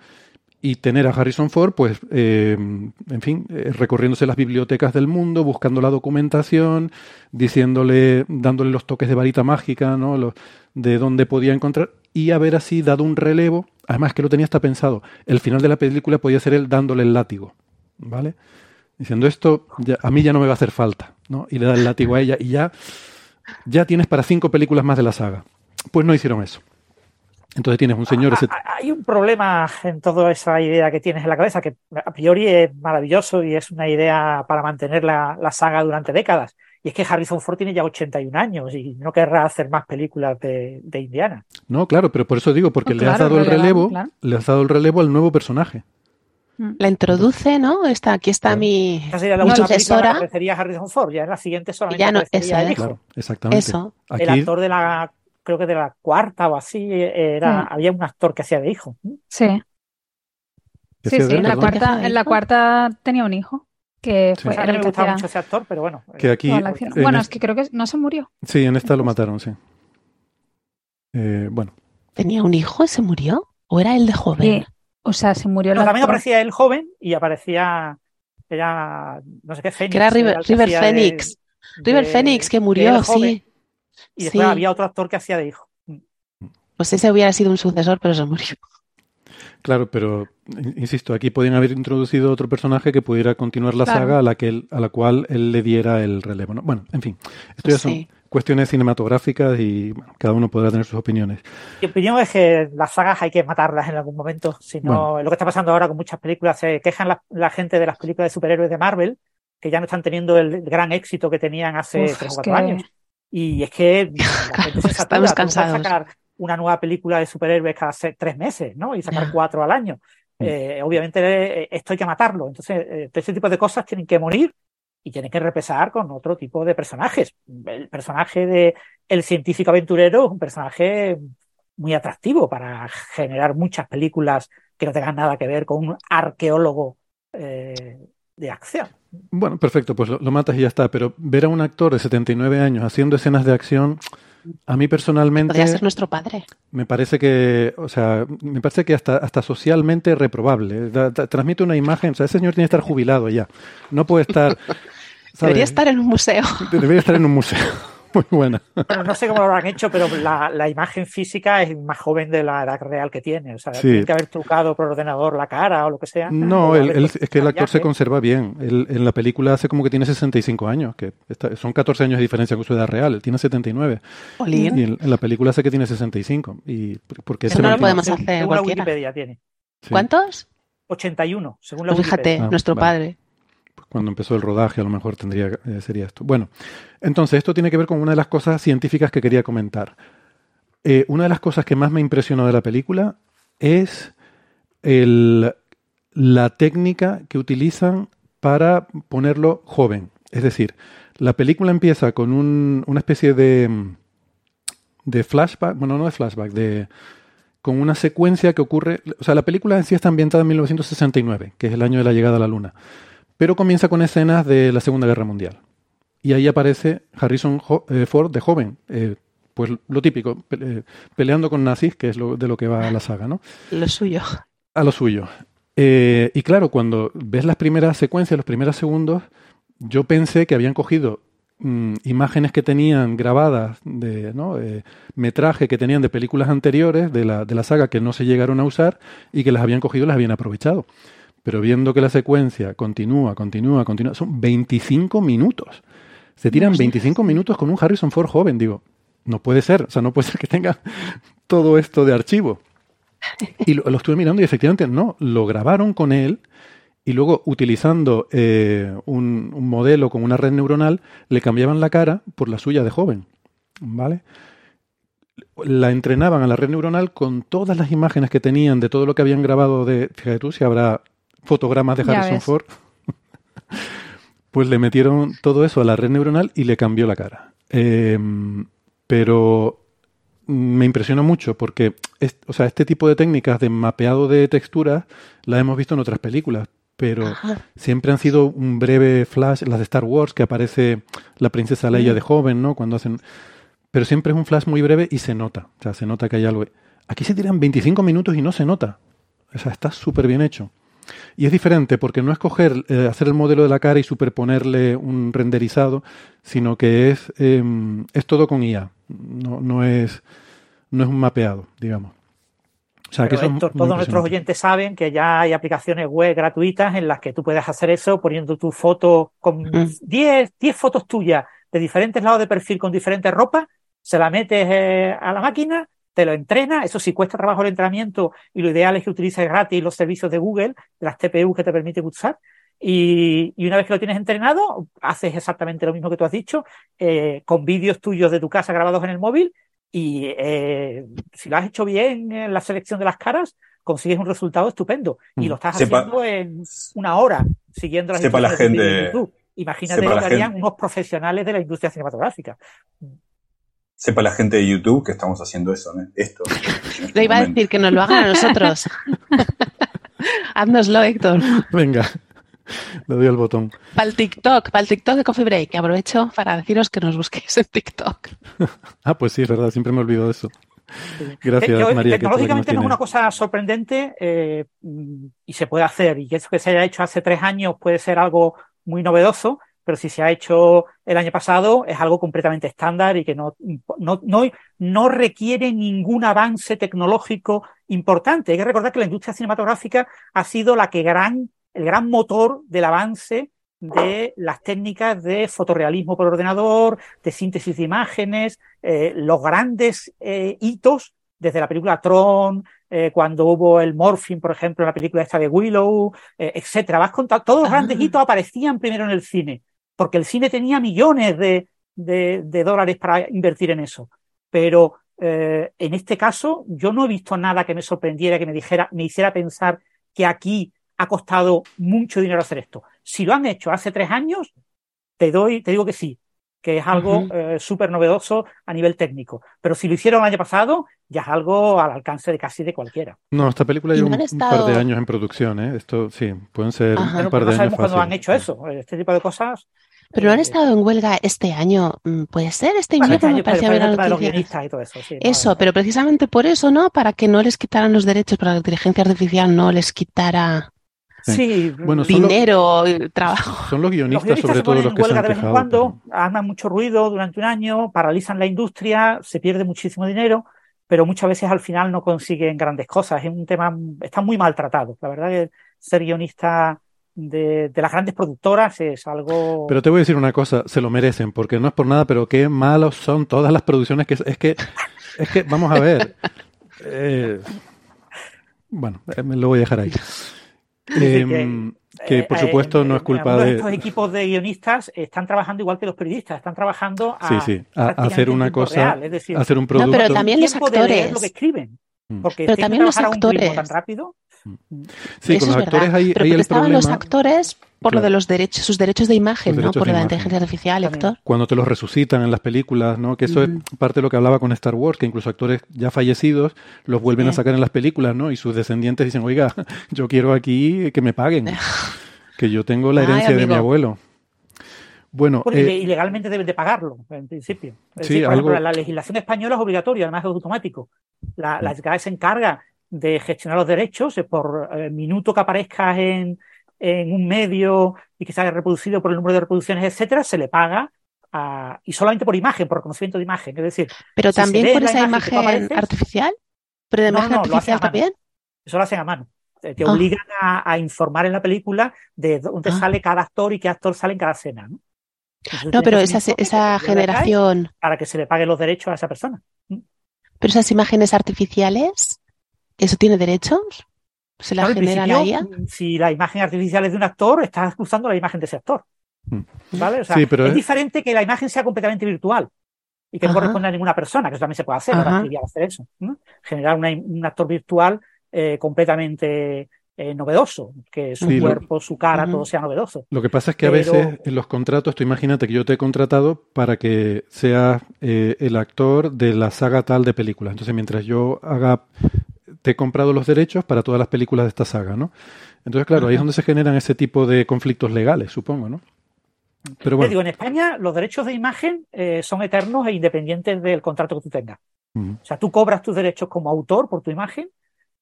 y tener a Harrison Ford, pues, eh, en fin, eh, recorriéndose las bibliotecas del mundo, buscando la documentación, diciéndole, dándole los toques de varita mágica, ¿no? Los- de dónde podía encontrar, y haber así dado un relevo, además que lo tenía hasta pensado, el final de la película podía ser él dándole el látigo, ¿vale? Diciendo esto, ya- a mí ya no me va a hacer falta, ¿no? Y le da el látigo a ella, y ya, ya tienes para cinco películas más de la saga. Pues no hicieron eso. Entonces tienes un señor... ese- Hay un problema en toda esa idea que tienes en la cabeza, que a priori es maravilloso y es una idea para mantener la, la saga durante décadas. Y es que Harrison Ford tiene ya 81 años y no querrá hacer más películas de, de Indiana. No, claro, pero por eso digo, porque No, le has claro, dado el relevo, claro. le has dado el relevo al nuevo personaje. La introduce, ¿no? Está, aquí está mi, Esa sería la mi que sucesora. aparecería Harrison Ford. Ya en la siguiente solamente Ya no- eso el es. hijo. Claro, exactamente. Eso. El Aquí, actor de la, creo que de la cuarta o así, era, Sí. había un actor que hacía de hijo. Sí, ¿qué sí, sí. En la, cuarta, en la cuarta tenía un hijo que fue a mí era me gustaba hacía mucho ese actor, pero bueno. Que aquí, Bueno, es- que creo que no se murió. sí, en esta lo mataron, sí. Eh, bueno, ¿Tenía un hijo y se murió? ¿O era él de joven? Sí. O sea, se murió el No, también aparecía él joven y aparecía era no sé qué Fénix. Que era River, River de- Phoenix. River de- Phoenix, que murió, joven. Y después Sí. había otro actor que hacía de hijo. Pues ese hubiera sido un sucesor, pero se murió. claro, pero in- insisto, aquí podían haber introducido otro personaje que pudiera continuar la Claro. saga a la que él- a la cual él le diera el relevo. ¿no? Bueno, en fin, esto ya son Sí. cuestiones cinematográficas y bueno, cada uno podrá tener sus opiniones. Mi opinión es que las sagas hay que matarlas en algún momento. Si no, Bueno. lo que está pasando ahora con muchas películas, se quejan la, la gente de las películas de superhéroes de Marvel, que ya no están teniendo el gran éxito que tenían hace Uf, tres o es cuatro que- años. Y es que la gente se satura. Estamos cansados. sacar una nueva película de superhéroes cada tres meses, ¿no? Y sacar cuatro al año. Eh, obviamente eh, esto hay que matarlo. Entonces, eh, este tipo de cosas tienen que morir y tienen que repesar con otro tipo de personajes. El personaje de el científico aventurero es un personaje muy atractivo para generar muchas películas que no tengan nada que ver con un arqueólogo eh, de acción. Bueno, perfecto, pues lo, lo matas y ya está. Pero ver a un actor de 79 años haciendo escenas de acción, a mí personalmente Podría ser nuestro padre. me parece que, o sea, me parece que hasta, hasta socialmente reprobable. Da- da- transmite una imagen, o sea, ese señor tiene que estar jubilado ya. No puede estar. ¿sabes? Debería estar en un museo. Debería estar en un museo. Muy buena. Bueno, no sé cómo lo habrán hecho, pero la, la imagen física es más joven de la edad real que tiene. O sea, Sí. tiene que haber trucado por ordenador la cara o lo que sea. No, él- es que el actor se conserva bien. Él- en la película hace como que tiene 65 años, que está- son 14 años de diferencia con su edad real. Él tiene 79. Jolín. Y en, en la película hace que tiene 65. Y porque Eso no lo podemos Según- hacer según la cualquiera. Wikipedia tiene. Sí. ¿Cuántos? 81, según la Pues fíjate, Wikipedia. Ah, nuestro vale. padre. Cuando empezó el rodaje, a lo mejor tendría eh, sería esto. Bueno, entonces esto tiene que ver con una de las cosas científicas que quería comentar. Eh, una de las cosas que más me impresionó de la película es el- la técnica que utilizan para ponerlo joven. Es decir, La película empieza con un- una especie de, de flashback, bueno, no de flashback, de con una secuencia que ocurre, o sea, la película en sí está ambientada en 1969, que es el año de la llegada a la Luna, pero comienza con escenas de la Segunda Guerra Mundial. Y ahí aparece Harrison eh, Ford de joven, eh, pues lo típico, eh, peleando con nazis, que es lo, de lo que va la saga, ¿no? Lo suyo. A lo suyo. Eh, y claro, cuando ves las primeras secuencias, los primeros segundos, yo pensé que habían cogido mm, imágenes que tenían grabadas de ¿no? Eh, metraje que tenían de películas anteriores de la, de la saga que no se llegaron a usar y que las habían cogido y las habían aprovechado. Pero viendo que la secuencia continúa, continúa, continúa, son 25 minutos. Se tiran 25 minutos con un Harrison Ford joven, digo. No puede ser, o sea, no puede ser que tenga todo esto de archivo. Y lo, lo estuve mirando y efectivamente no, lo grabaron con él y luego utilizando eh, un, un modelo con una red neuronal le cambiaban la cara por la suya de joven, ¿vale? La entrenaban a la red neuronal con todas las imágenes que tenían de todo lo que habían grabado de, fíjate tú si habrá fotogramas de Harrison. Ford, pues le metieron todo eso a la red neuronal y le cambió la cara. Eh, pero me impresiona mucho porque es- o sea, este tipo de técnicas de mapeado de texturas las hemos visto en otras películas, pero siempre han sido un breve flash, las de Star Wars, que aparece la princesa Leia de joven, ¿no? Cuando hacen... Pero siempre es un flash muy breve y se nota, o sea, se nota que hay algo. Aquí se tiran 25 minutos y no se nota. O sea, está súper bien hecho. Y es diferente porque no es coger, eh, hacer el modelo de la cara y superponerle un renderizado, sino que es, eh, es todo con IA. No, no, es, no es un mapeado, digamos. O sea, que Pero, eso es Héctor, muy todos nuestros oyentes saben que ya hay aplicaciones web gratuitas en las que tú puedes hacer eso poniendo tu foto con Mm. 10, 10 fotos tuyas de diferentes lados de perfil con diferentes ropas, se la metes eh, a la máquina, te lo entrena, eso sí cuesta trabajo el entrenamiento y lo ideal es que utilices gratis los servicios de Google, las TPU que te permiten usar. Y, y una vez que lo tienes entrenado, haces exactamente lo mismo que tú has dicho, eh, con vídeos tuyos de tu casa grabados en el móvil y eh, si lo has hecho bien en la selección de las caras, consigues un resultado estupendo. Y Mm. lo estás Sepa- haciendo en una hora, siguiendo las Sepa la instrucciones de gente- YouTube. Imagínate lo que harían gente- unos profesionales de la industria cinematográfica. Sepa la gente de YouTube que estamos haciendo eso, ¿no? Esto. en este Le iba a decir que nos lo hagan a nosotros. Haznoslo, Héctor. Venga, le doy al botón. Para el TikTok, para el TikTok de Coffee Break, que aprovecho para deciros que nos busquéis en TikTok. Ah, pues sí, es verdad, siempre me olvido de eso. Gracias, María. tecnológicamente no es una cosa sorprendente eh, y se puede hacer. Y que eso que se haya hecho hace tres años puede ser algo muy novedoso, pero si se ha hecho el año pasado es algo completamente estándar y que no, no, no, no requiere ningún avance tecnológico importante. Hay que recordar que la industria cinematográfica ha sido la que gran, el gran motor del avance de las técnicas de fotorrealismo por ordenador, de síntesis de imágenes, eh, los grandes eh, hitos desde la película Tron, eh, cuando hubo el morphing, por ejemplo, en la película esta de Willow, eh, etcétera. Vas todos los grandes hitos aparecían primero en el cine, porque el cine tenía millones de, de, de dólares para invertir en eso. Pero eh, en este caso, yo no he visto nada que me sorprendiera, que me dijera, me hiciera pensar que aquí ha costado mucho dinero hacer esto. Si lo han hecho hace tres años, te doy, te digo que sí, que es algo eh, súper novedoso a nivel técnico. Pero si lo hicieron el año pasado, ya es algo al alcance de casi de cualquiera. No, esta película lleva no un, han un par de estado- años en producción, ¿eh? Esto sí, pueden ser Ajá. un Pero, par pero de no años cuándo han hecho eso. Este tipo de cosas. Pero no han eh, estado en huelga este año. Mm, ¿Puede ser? Este bueno, invierno este me parecía ver los guionistas y todo eso. sí, Eso, no. pero precisamente por eso, ¿no? Para que no les quitaran los derechos, para que la inteligencia artificial no les quitara Sí, Bueno, los- dinero, y trabajo. Son los Los guionistas, guionistas sobre se todo ponen los en que se huelga han de vez en cuando, pero- arman mucho ruido durante un año, paralizan la industria, se pierde muchísimo dinero, pero muchas veces al final no consiguen grandes cosas. Es un tema, están muy maltratados. La verdad que ser guionista de, de las grandes productoras es algo. Pero te voy a decir una cosa, se lo merecen, porque no es por nada, pero qué malos son todas las producciones que es que es que vamos a ver. eh, bueno, eh, me lo voy a dejar ahí. decir, que, que por Eh, supuesto eh, no es culpa de Estos equipos de guionistas están trabajando igual que los periodistas, están trabajando a, Sí, sí, a- hacer una cosa, real, es decir, hacer un No, producto. pero también los actores. lo que escriben, Mm. porque Pero tienen también que los actores. tan rápido. Sí, con los es actores verdad. hay, Pero hay el estaban los problema. actores por lo de los derechos, sus derechos de imagen, ¿no? Por de la imagen. inteligencia artificial, Héctor. cuando te los resucitan en las películas, ¿no? Que eso es parte de lo que hablaba con Star Wars, que incluso actores ya fallecidos los vuelven a sacar en las películas, ¿no? Y sus descendientes dicen, oiga, yo quiero aquí que me paguen, que yo tengo la Ay, herencia de mi abuelo. Bueno, Bueno, eh, y y legalmente deben de pagarlo, en principio. Es Sí, decir, por algo- ejemplo, la legislación española es obligatoria, además es automático. La, la SGAE se encarga de gestionar los derechos eh, por eh, minuto que aparezcas en, en un medio y que se haya reproducido por el número de reproducciones, etcétera, se le paga a- y solamente por imagen, por reconocimiento de imagen. Es decir, Pero si también la esa imagen apareces- artificial. Pero de imagen no, artificial también. Eso lo hacen a mano. Te te Ah. obligan a, a informar en la película de dónde Ah. sale cada actor y qué actor sale en cada escena. ¿no? Entonces No, pero esa, esa generación, Para que se le paguen los derechos a esa persona. pero esas imágenes artificiales, ¿eso tiene derechos? ¿Se la Claro, en genera la IA? principio, Si la imagen artificial es de un actor, estás usando la imagen de ese actor. Mm. ¿Vale? O sea, Sí, pero es es- diferente que la imagen sea completamente virtual y que no corresponda a ninguna persona, que eso también se puede hacer, ahora hacer eso. ¿no? Generar una- un actor virtual eh, completamente eh, novedoso, que su Sí, lo- cuerpo, su cara, todo sea novedoso. Lo que pasa es que a veces en los contratos, tú imagínate que yo te he contratado para que seas eh, el actor de la saga tal de películas. Entonces, mientras yo haga, te he comprado los derechos para todas las películas de esta saga, ¿no? Entonces, claro, ahí es donde se generan ese tipo de conflictos legales, supongo, ¿no? Pero Te bueno, digo, en España los derechos de imagen eh, son eternos e independientes del contrato que tú tengas. O sea, tú cobras tus derechos como autor por tu imagen,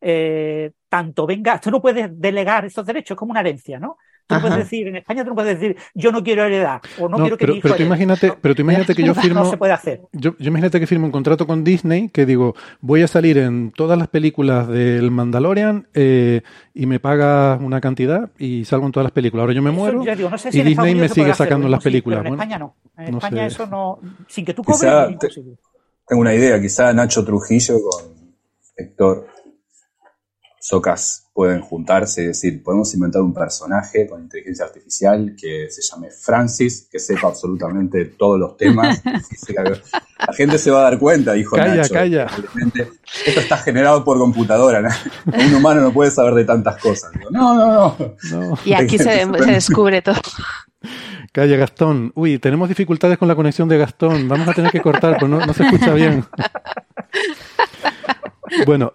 eh, tanto venga, tú no puedes delegar estos derechos, es como una herencia, ¿no? Tú no Ajá. puedes decir, en España tú no puedes decir, yo no quiero heredar, o no, No, quiero que pero, mi hijo pero tú imagínate, No, pero tú imagínate que yo firmo, No se puede hacer. yo, yo imagínate que firmo un contrato con Disney que digo, voy a salir en todas las películas del Mandalorian eh, y me paga una cantidad y salgo en todas las películas. Ahora yo me Eso, muero ya digo, no sé si y Disney me sigue hacer, sacando las sí, películas. pero en Bueno, España no. En no España sé. eso no, sin que tú Quizá cobres, te-. Tengo una idea, quizá Nacho Trujillo con Héctor Socas pueden juntarse y decir, podemos inventar un personaje con inteligencia artificial que se llame Francis, que sepa absolutamente todos los temas. La gente se va a dar cuenta, dijo Calla, Nacho. calla. probablemente, Esto está generado por computadora. ¿no? Un humano no puede saber de tantas cosas. Digo, no, no, no. no. Y aquí se, se descubre todo. Calla, Gastón. Uy, tenemos dificultades con la conexión de Gastón. Vamos a tener que cortar, pues no, no se escucha bien. Bueno,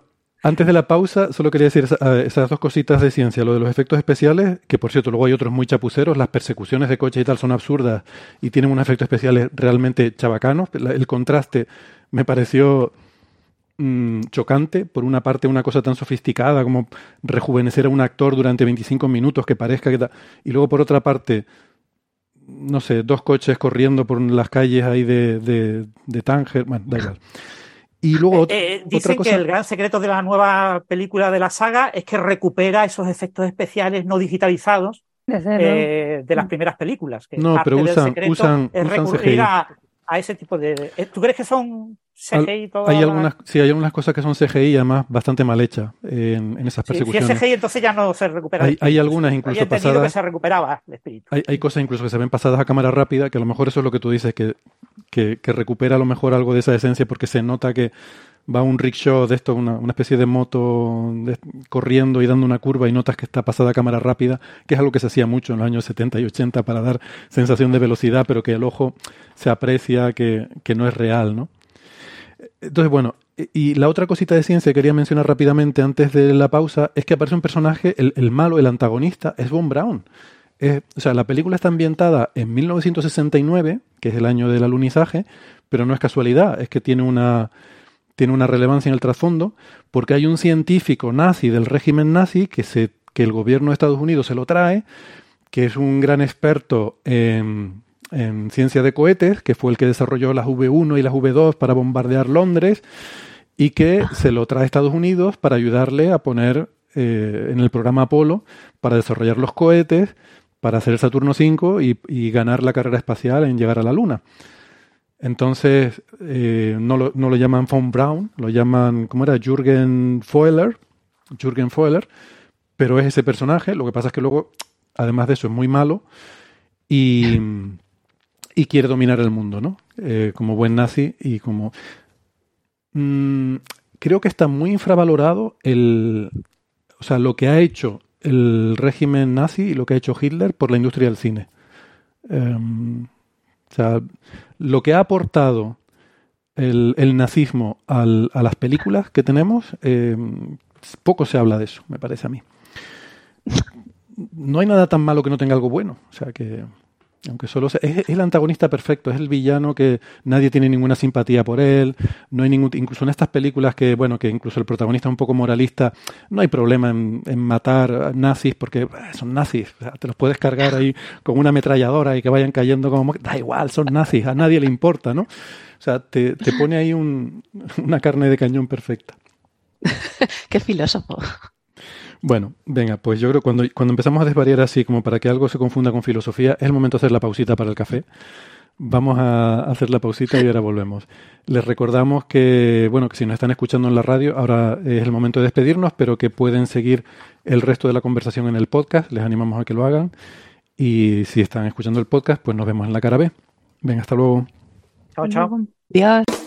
antes de la pausa, solo quería decir esa- eh, esas dos cositas de ciencia. Lo de los efectos especiales, que por cierto, luego hay otros muy chapuceros. Las persecuciones de coche y tal son absurdas y tienen unos efectos especiales realmente chabacanos. El contraste me pareció mm, chocante. Por una parte, una cosa tan sofisticada como rejuvenecer a un actor durante 25 minutos que parezca que... ta- Y luego, por otra parte, no sé, dos coches corriendo por las calles ahí de, de, de Tánger. Bueno, da igual. Y luego ot- Eh, otra dicen cosa... que el gran secreto de la nueva película de la saga es que recupera esos efectos especiales no digitalizados eh, de las primeras películas. que No, parte pero usan- usan- es usan recurrir CGI. a, a ese tipo de. eh, ¿Tú crees que son CGI y todo? Hay algunas, sí, hay algunas cosas que son CGI y además bastante mal hechas en, en esas Si, si es persecuciones. CGI, entonces ya no se recupera. Hay, hay algunas incluso entendido que pasadas. se recuperaba el espíritu. Hay, hay cosas incluso que se ven pasadas a cámara rápida, que a lo mejor eso es lo que tú dices, que, que, recupera a lo mejor algo de esa esencia porque se nota que va un rickshaw de esto, una, una especie de moto corriendo y dando una curva y notas que está pasada a cámara rápida, que es algo que se hacía mucho en los años 70 y 80 para dar sensación de velocidad, pero que el ojo se aprecia que, que no es real, ¿no? Entonces, bueno, y la otra cosita de ciencia que quería mencionar rápidamente antes de la pausa es que aparece un personaje, el, el malo, el antagonista, es Von Braun. Es- o sea, la película está ambientada en 1969, que es el año del alunizaje, pero no es casualidad, es que tiene una, tiene una relevancia en el trasfondo, porque hay un científico nazi del régimen nazi que, se, que el gobierno de Estados Unidos se lo trae, que es un gran experto en, en ciencia de cohetes, que fue el que desarrolló las V1 y las V2 para bombardear Londres, y que se lo trae a Estados Unidos para ayudarle a poner eh, en el programa Apolo para desarrollar los cohetes, para hacer el Saturno V y, y ganar la carrera espacial en llegar a la Luna. Entonces, eh, no, lo, no lo llaman von Braun, lo llaman, ¿cómo era? Jürgen Foeller, Jürgen Foeller, pero es ese personaje. Lo que pasa es que luego, además de eso, es muy malo y, y quiere dominar el mundo, ¿no? Eh, como buen nazi y como... Mm, creo que está muy infravalorado el... O sea, lo que ha hecho el régimen nazi y lo que ha hecho Hitler por la industria del cine. Em, o sea, lo que ha aportado el, el nazismo a las películas que tenemos, em, poco se habla de eso, me parece a mí. No hay nada tan malo que no tenga algo bueno. O sea que, aunque solo sea, es, el antagonista perfecto, es el villano que nadie tiene ninguna simpatía por él. No hay ningún, incluso en estas películas que, bueno, que incluso el protagonista es un poco moralista, no hay problema en, en matar nazis porque son nazis. Te los puedes cargar ahí con una ametralladora y que vayan cayendo como. mo- Da igual, son nazis, a nadie le importa, ¿no? O sea, te, te pone ahí un- una carne de cañón perfecta. Qué filósofo. Bueno, venga, pues yo creo que cuando, cuando empezamos a desvariar así, como para que algo se confunda con filosofía, es el momento de hacer la pausita para el café. Vamos a hacer la pausita y ahora volvemos. Les recordamos que, bueno, que si nos están escuchando en la radio, ahora es el momento de despedirnos, pero que pueden seguir el resto de la conversación en el podcast. Les animamos a que lo hagan. Y si están escuchando el podcast, pues nos vemos en la cara B. Venga, hasta luego. Chao, chao. Dios.